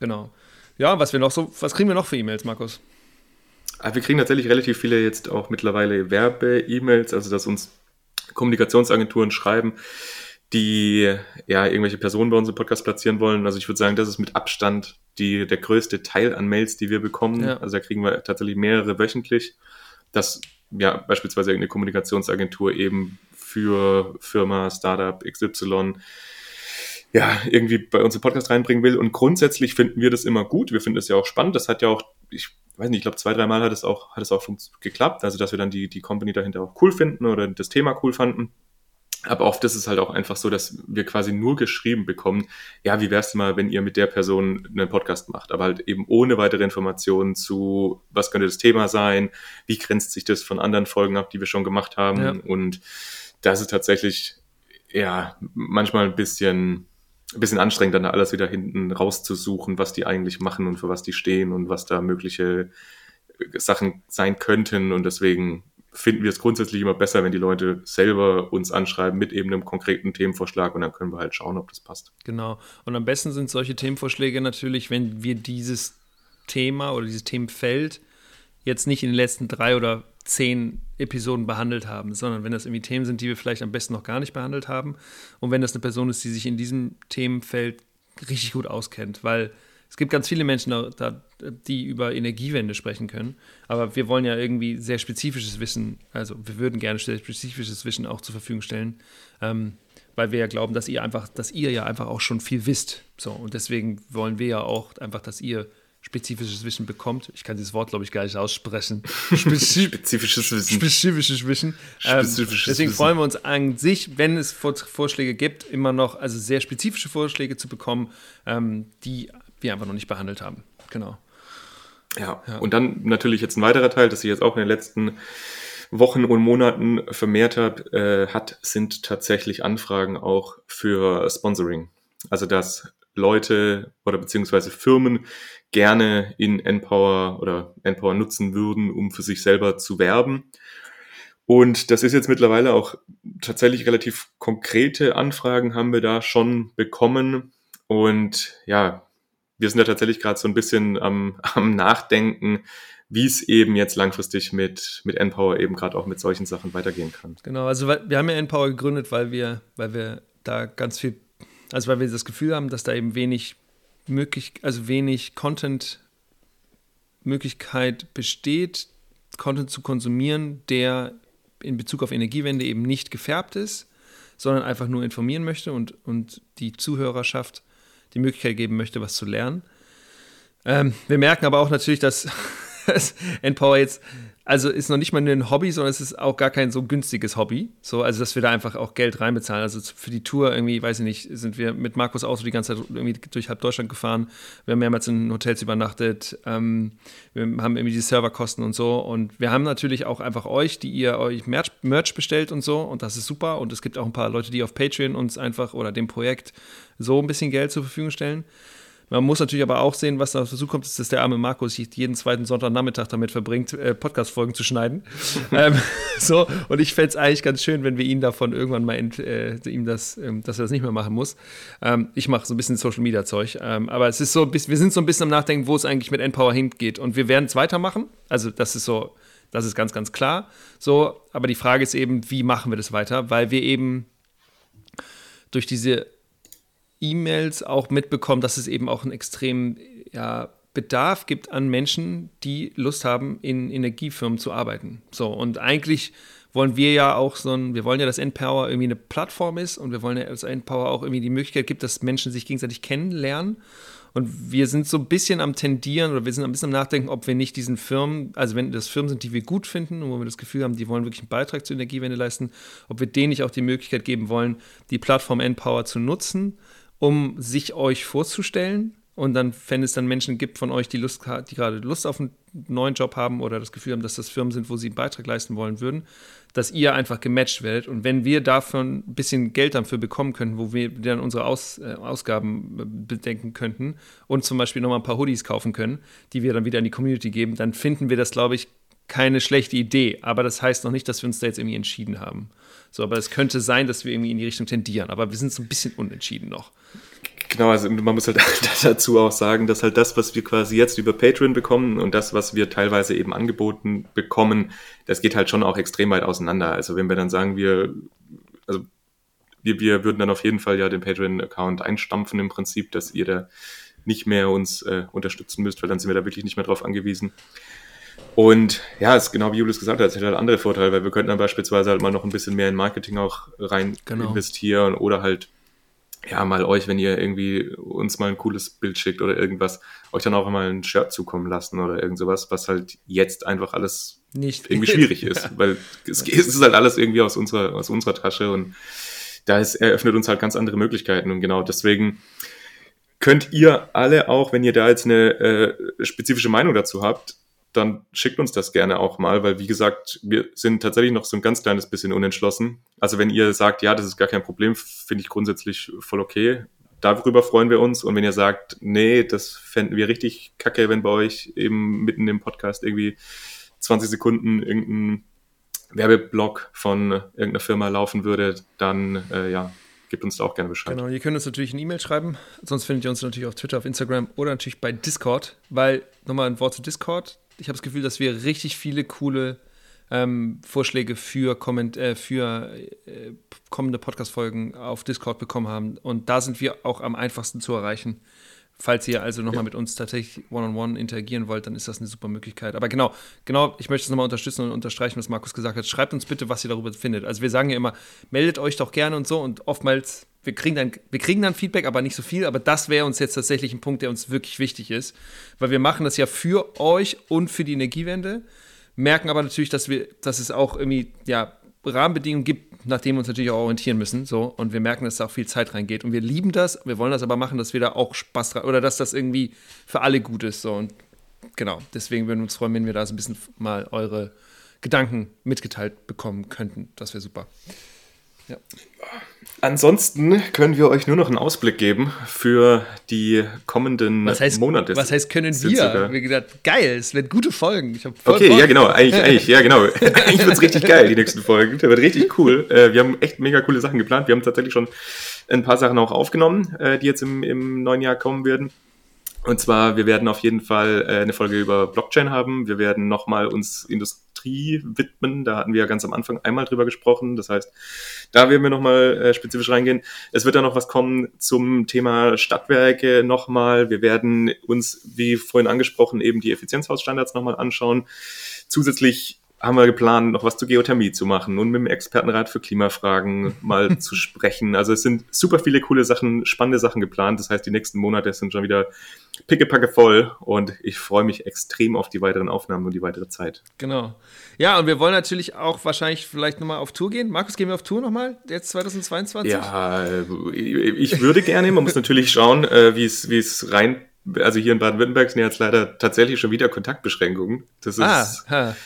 Genau. Ja, was wir noch so, was kriegen wir noch für E-Mails, Markus? Ah, wir kriegen tatsächlich relativ viele jetzt auch mittlerweile Werbe-E-Mails, also dass uns Kommunikationsagenturen schreiben, die ja irgendwelche Personen bei uns im Podcast platzieren wollen. Also ich würde sagen, das ist mit Abstand die, der größte Teil an Mails, die wir bekommen. Ja. Also da kriegen wir tatsächlich mehrere wöchentlich, dass ja beispielsweise irgendeine Kommunikationsagentur eben für Firma, Startup XY ja, irgendwie bei uns im Podcast reinbringen will. Und grundsätzlich finden wir das immer gut. Wir finden es ja auch spannend. Das hat ja auch, ich weiß nicht, ich glaube, zwei, dreimal hat es auch, hat es auch geklappt. Also, dass wir dann die, die Company dahinter auch cool finden oder das Thema cool fanden. Aber oft ist es halt auch einfach so, dass wir quasi nur geschrieben bekommen, ja, wie wär's mal, wenn ihr mit der Person einen Podcast macht, aber halt eben ohne weitere Informationen zu, was könnte das Thema sein, wie grenzt sich das von anderen Folgen ab, die wir schon gemacht haben. Ja. Und das ist tatsächlich, ja, manchmal ein bisschen, ein bisschen anstrengend, dann alles wieder hinten rauszusuchen, was die eigentlich machen und für was die stehen und was da mögliche Sachen sein könnten. Und deswegen finden wir es grundsätzlich immer besser, wenn die Leute selber uns anschreiben mit eben einem konkreten Themenvorschlag und dann können wir halt schauen, ob das passt. Genau. Und am besten sind solche Themenvorschläge natürlich, wenn wir dieses Thema oder dieses Themenfeld jetzt nicht in den letzten drei oder zehn Episoden behandelt haben, sondern wenn das irgendwie Themen sind, die wir vielleicht am besten noch gar nicht behandelt haben und wenn das eine Person ist, die sich in diesem Themenfeld richtig gut auskennt, weil es gibt ganz viele Menschen, da, die über Energiewende sprechen können. Aber wir wollen ja irgendwie sehr spezifisches Wissen, also wir würden gerne sehr spezifisches Wissen auch zur Verfügung stellen, ähm, weil wir ja glauben, dass ihr einfach, dass ihr ja einfach auch schon viel wisst. So, und deswegen wollen wir ja auch einfach, dass ihr spezifisches Wissen bekommt. Ich kann dieses Wort, glaube ich, gar nicht aussprechen. [laughs] spezifisches Wissen. Spezifisches Wissen. Ähm, spezifisches deswegen Wissen. freuen wir uns an sich, wenn es Vorschläge gibt, immer noch, also sehr spezifische Vorschläge zu bekommen, ähm, die wir einfach noch nicht behandelt haben. Genau. Ja. ja. und dann natürlich jetzt ein weiterer Teil, das ich jetzt auch in den letzten Wochen und Monaten vermehrt habe, äh, hat, sind tatsächlich Anfragen auch für Sponsoring. Also dass Leute oder beziehungsweise Firmen gerne in Empower oder Empower nutzen würden, um für sich selber zu werben. Und das ist jetzt mittlerweile auch tatsächlich relativ konkrete Anfragen haben wir da schon bekommen. Und ja, wir sind da tatsächlich gerade so ein bisschen am, [laughs] am Nachdenken, wie es eben jetzt langfristig mit, mit Empower eben gerade auch mit solchen Sachen weitergehen kann. Genau, also wir haben ja Empower gegründet, weil wir, weil wir da ganz viel, also weil wir das Gefühl haben, dass da eben wenig möglich, also wenig Content-Möglichkeit besteht, Content zu konsumieren, der in Bezug auf Energiewende eben nicht gefärbt ist, sondern einfach nur informieren möchte und, und die Zuhörerschaft die Möglichkeit geben möchte, was zu lernen. Ähm, wir merken aber auch natürlich, dass Endpower jetzt, also ist noch nicht mal nur ein Hobby, sondern es ist auch gar kein so günstiges Hobby. So, also dass wir da einfach auch Geld reinbezahlen. Also für die Tour irgendwie, weiß ich nicht, sind wir mit Markus Auto die ganze Zeit irgendwie durch halb Deutschland gefahren. Wir haben mehrmals in Hotels übernachtet. Ähm, wir haben irgendwie die Serverkosten und so. Und wir haben natürlich auch einfach euch, die ihr euch Merch, Merch bestellt und so. Und das ist super. Und es gibt auch ein paar Leute, die auf Patreon uns einfach oder dem Projekt so ein bisschen Geld zur Verfügung stellen. Man muss natürlich aber auch sehen, was da dazu kommt, ist, dass der arme Markus sich jeden zweiten Sonntagnachmittag damit verbringt, äh, Podcast-Folgen zu schneiden. [laughs] ähm, [laughs] so, und ich fände es eigentlich ganz schön, wenn wir ihn davon irgendwann mal ent, äh, ihm das, ähm, dass er das nicht mehr machen muss. Ähm, ich mache so ein bisschen Social Media Zeug. Ähm, aber es ist so, wir sind so ein bisschen am Nachdenken, wo es eigentlich mit Endpower hingeht. Und wir werden es weitermachen. Also, das ist so, das ist ganz, ganz klar. So, aber die Frage ist eben, wie machen wir das weiter? Weil wir eben durch diese E-Mails auch mitbekommen, dass es eben auch einen extremen ja, Bedarf gibt an Menschen, die Lust haben, in Energiefirmen zu arbeiten. So, und eigentlich wollen wir ja auch so ein, wir wollen ja, dass Endpower irgendwie eine Plattform ist und wir wollen ja, dass Endpower auch irgendwie die Möglichkeit gibt, dass Menschen sich gegenseitig kennenlernen. Und wir sind so ein bisschen am Tendieren oder wir sind ein bisschen am Nachdenken, ob wir nicht diesen Firmen, also wenn das Firmen sind, die wir gut finden und wo wir das Gefühl haben, die wollen wirklich einen Beitrag zur Energiewende leisten, ob wir denen nicht auch die Möglichkeit geben wollen, die Plattform Endpower zu nutzen um sich euch vorzustellen. Und dann, wenn es dann Menschen gibt von euch, die, Lust, die gerade Lust auf einen neuen Job haben oder das Gefühl haben, dass das Firmen sind, wo sie einen Beitrag leisten wollen würden, dass ihr einfach gematcht werdet. Und wenn wir davon ein bisschen Geld dafür bekommen könnten, wo wir dann unsere Aus, äh, Ausgaben äh, bedenken könnten und zum Beispiel nochmal ein paar Hoodies kaufen können, die wir dann wieder in die Community geben, dann finden wir das, glaube ich, keine schlechte Idee. Aber das heißt noch nicht, dass wir uns da jetzt irgendwie entschieden haben. So, aber es könnte sein, dass wir irgendwie in die Richtung tendieren. Aber wir sind so ein bisschen unentschieden noch. Genau, also man muss halt [laughs] dazu auch sagen, dass halt das, was wir quasi jetzt über Patreon bekommen und das, was wir teilweise eben angeboten bekommen, das geht halt schon auch extrem weit auseinander. Also wenn wir dann sagen, wir, also wir, wir würden dann auf jeden Fall ja den Patreon-Account einstampfen im Prinzip, dass ihr da nicht mehr uns äh, unterstützen müsst, weil dann sind wir da wirklich nicht mehr drauf angewiesen. Und ja, es ist genau wie Julius gesagt hat, es hat halt andere Vorteile, weil wir könnten dann beispielsweise halt mal noch ein bisschen mehr in Marketing auch rein genau. investieren oder halt ja mal euch, wenn ihr irgendwie uns mal ein cooles Bild schickt oder irgendwas, euch dann auch mal ein Shirt zukommen lassen oder irgend sowas, was halt jetzt einfach alles nicht irgendwie schwierig ist, [laughs] ja. weil es, es, ist halt alles irgendwie aus unserer, aus unserer Tasche und da ist, eröffnet uns halt ganz andere Möglichkeiten und genau deswegen könnt ihr alle auch, wenn ihr da jetzt eine äh, spezifische Meinung dazu habt, dann schickt uns das gerne auch mal, weil wie gesagt, wir sind tatsächlich noch so ein ganz kleines bisschen unentschlossen. Also wenn ihr sagt, ja, das ist gar kein Problem, finde ich grundsätzlich voll okay. Darüber freuen wir uns. Und wenn ihr sagt, nee, das fänden wir richtig kacke, wenn bei euch eben mitten im Podcast irgendwie 20 Sekunden irgendein Werbeblock von irgendeiner Firma laufen würde, dann äh, ja, gebt uns da auch gerne Bescheid. Genau, ihr könnt uns natürlich eine E-Mail schreiben. Sonst findet ihr uns natürlich auf Twitter, auf Instagram oder natürlich bei Discord. Weil, nochmal ein Wort zu Discord ich habe das Gefühl, dass wir richtig viele coole ähm, Vorschläge für, Comment, äh, für äh, kommende Podcast-Folgen auf Discord bekommen haben. Und da sind wir auch am einfachsten zu erreichen. Falls ihr also nochmal mit uns tatsächlich one-on-one -on -one interagieren wollt, dann ist das eine super Möglichkeit. Aber genau, genau, ich möchte es nochmal unterstützen und unterstreichen, was Markus gesagt hat. Schreibt uns bitte, was ihr darüber findet. Also wir sagen ja immer, meldet euch doch gerne und so und oftmals, wir kriegen dann, wir kriegen dann Feedback, aber nicht so viel. Aber das wäre uns jetzt tatsächlich ein Punkt, der uns wirklich wichtig ist. Weil wir machen das ja für euch und für die Energiewende, merken aber natürlich, dass wir, dass es auch irgendwie, ja, Rahmenbedingungen gibt, nach denen wir uns natürlich auch orientieren müssen. So. Und wir merken, dass da auch viel Zeit reingeht. Und wir lieben das. Wir wollen das aber machen, dass wir da auch Spaß dran oder dass das irgendwie für alle gut ist. So. Und genau, deswegen würden wir uns freuen, wenn wir da so ein bisschen mal eure Gedanken mitgeteilt bekommen könnten. Das wäre super. Ja. Ansonsten können wir euch nur noch einen Ausblick geben für die kommenden was heißt, Monate. Was heißt können wir? Wir gedacht, geil, es wird gute Folgen. okay, Bock. ja genau, eigentlich, [laughs] eigentlich, ja genau. [laughs] eigentlich wird es richtig geil, die nächsten Folgen. Das wird richtig cool. Äh, wir haben echt mega coole Sachen geplant. Wir haben tatsächlich schon ein paar Sachen auch aufgenommen, äh, die jetzt im, im neuen Jahr kommen werden. Und zwar, wir werden auf jeden Fall äh, eine Folge über Blockchain haben. Wir werden nochmal uns Industrie widmen. Da hatten wir ja ganz am Anfang einmal drüber gesprochen. Das heißt, da werden wir nochmal äh, spezifisch reingehen. Es wird dann noch was kommen zum Thema Stadtwerke nochmal. Wir werden uns, wie vorhin angesprochen, eben die Effizienzhausstandards nochmal anschauen. Zusätzlich haben wir geplant, noch was zur Geothermie zu machen und mit dem Expertenrat für Klimafragen mal [laughs] zu sprechen. Also es sind super viele coole Sachen, spannende Sachen geplant. Das heißt, die nächsten Monate sind schon wieder pickepacke voll und ich freue mich extrem auf die weiteren Aufnahmen und die weitere Zeit. Genau. Ja, und wir wollen natürlich auch wahrscheinlich vielleicht nochmal auf Tour gehen. Markus, gehen wir auf Tour nochmal jetzt 2022? Ja, ich würde gerne. Man muss natürlich schauen, äh, wie es rein also hier in Baden-Württemberg sind jetzt leider tatsächlich schon wieder Kontaktbeschränkungen. Das ist ah, ha.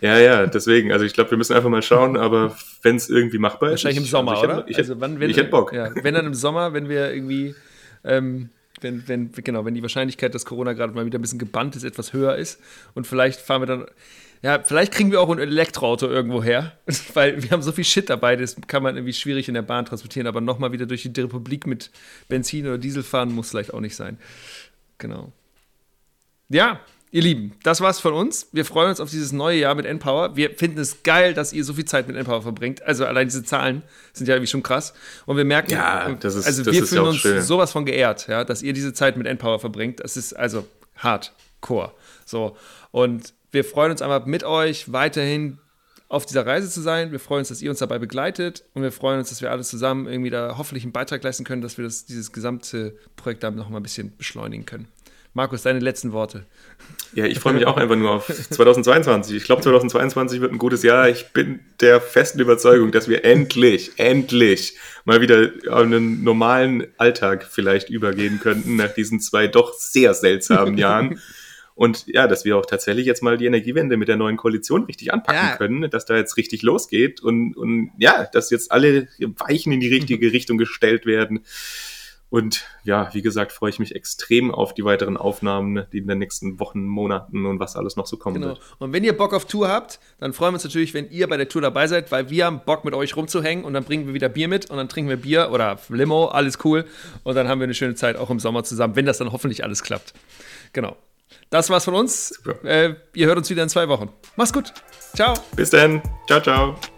Ja, ja, deswegen. Also ich glaube, wir müssen einfach mal schauen, aber wenn es irgendwie machbar ist. Wahrscheinlich im Sommer, also ich, oder? Ich, also wann, wenn, ich hätte Bock. Ja, wenn dann im Sommer, wenn wir irgendwie, ähm, wenn, wenn, genau, wenn die Wahrscheinlichkeit, dass Corona gerade mal wieder ein bisschen gebannt ist, etwas höher ist und vielleicht fahren wir dann, ja, vielleicht kriegen wir auch ein Elektroauto irgendwo her, [laughs] weil wir haben so viel Shit dabei, das kann man irgendwie schwierig in der Bahn transportieren, aber nochmal wieder durch die Republik mit Benzin oder Diesel fahren muss vielleicht auch nicht sein. Genau. Ja, Ihr Lieben, das war's von uns. Wir freuen uns auf dieses neue Jahr mit Npower. Wir finden es geil, dass ihr so viel Zeit mit Npower verbringt. Also allein diese Zahlen sind ja irgendwie schon krass. Und wir merken, ja, das ist, also das wir ist fühlen ja uns schön. sowas von geehrt, ja, dass ihr diese Zeit mit Npower verbringt. Das ist also hardcore. So. Und wir freuen uns einfach mit euch weiterhin auf dieser Reise zu sein. Wir freuen uns, dass ihr uns dabei begleitet und wir freuen uns, dass wir alle zusammen irgendwie da hoffentlich einen Beitrag leisten können, dass wir das, dieses gesamte Projekt da noch mal ein bisschen beschleunigen können. Markus, deine letzten Worte. Ja, ich freue mich auch einfach nur auf 2022. Ich glaube, 2022 wird ein gutes Jahr. Ich bin der festen Überzeugung, dass wir endlich, endlich mal wieder einen normalen Alltag vielleicht übergehen könnten nach diesen zwei doch sehr seltsamen [laughs] Jahren. Und ja, dass wir auch tatsächlich jetzt mal die Energiewende mit der neuen Koalition richtig anpacken ja. können, dass da jetzt richtig losgeht und, und ja, dass jetzt alle Weichen in die richtige Richtung gestellt werden. Und ja, wie gesagt, freue ich mich extrem auf die weiteren Aufnahmen, die in den nächsten Wochen, Monaten und was alles noch so kommen genau. wird. Und wenn ihr Bock auf Tour habt, dann freuen wir uns natürlich, wenn ihr bei der Tour dabei seid, weil wir haben Bock mit euch rumzuhängen und dann bringen wir wieder Bier mit und dann trinken wir Bier oder Limo, alles cool. Und dann haben wir eine schöne Zeit auch im Sommer zusammen, wenn das dann hoffentlich alles klappt. Genau. Das war's von uns. Äh, ihr hört uns wieder in zwei Wochen. Mach's gut. Ciao. Bis dann. Ciao, ciao.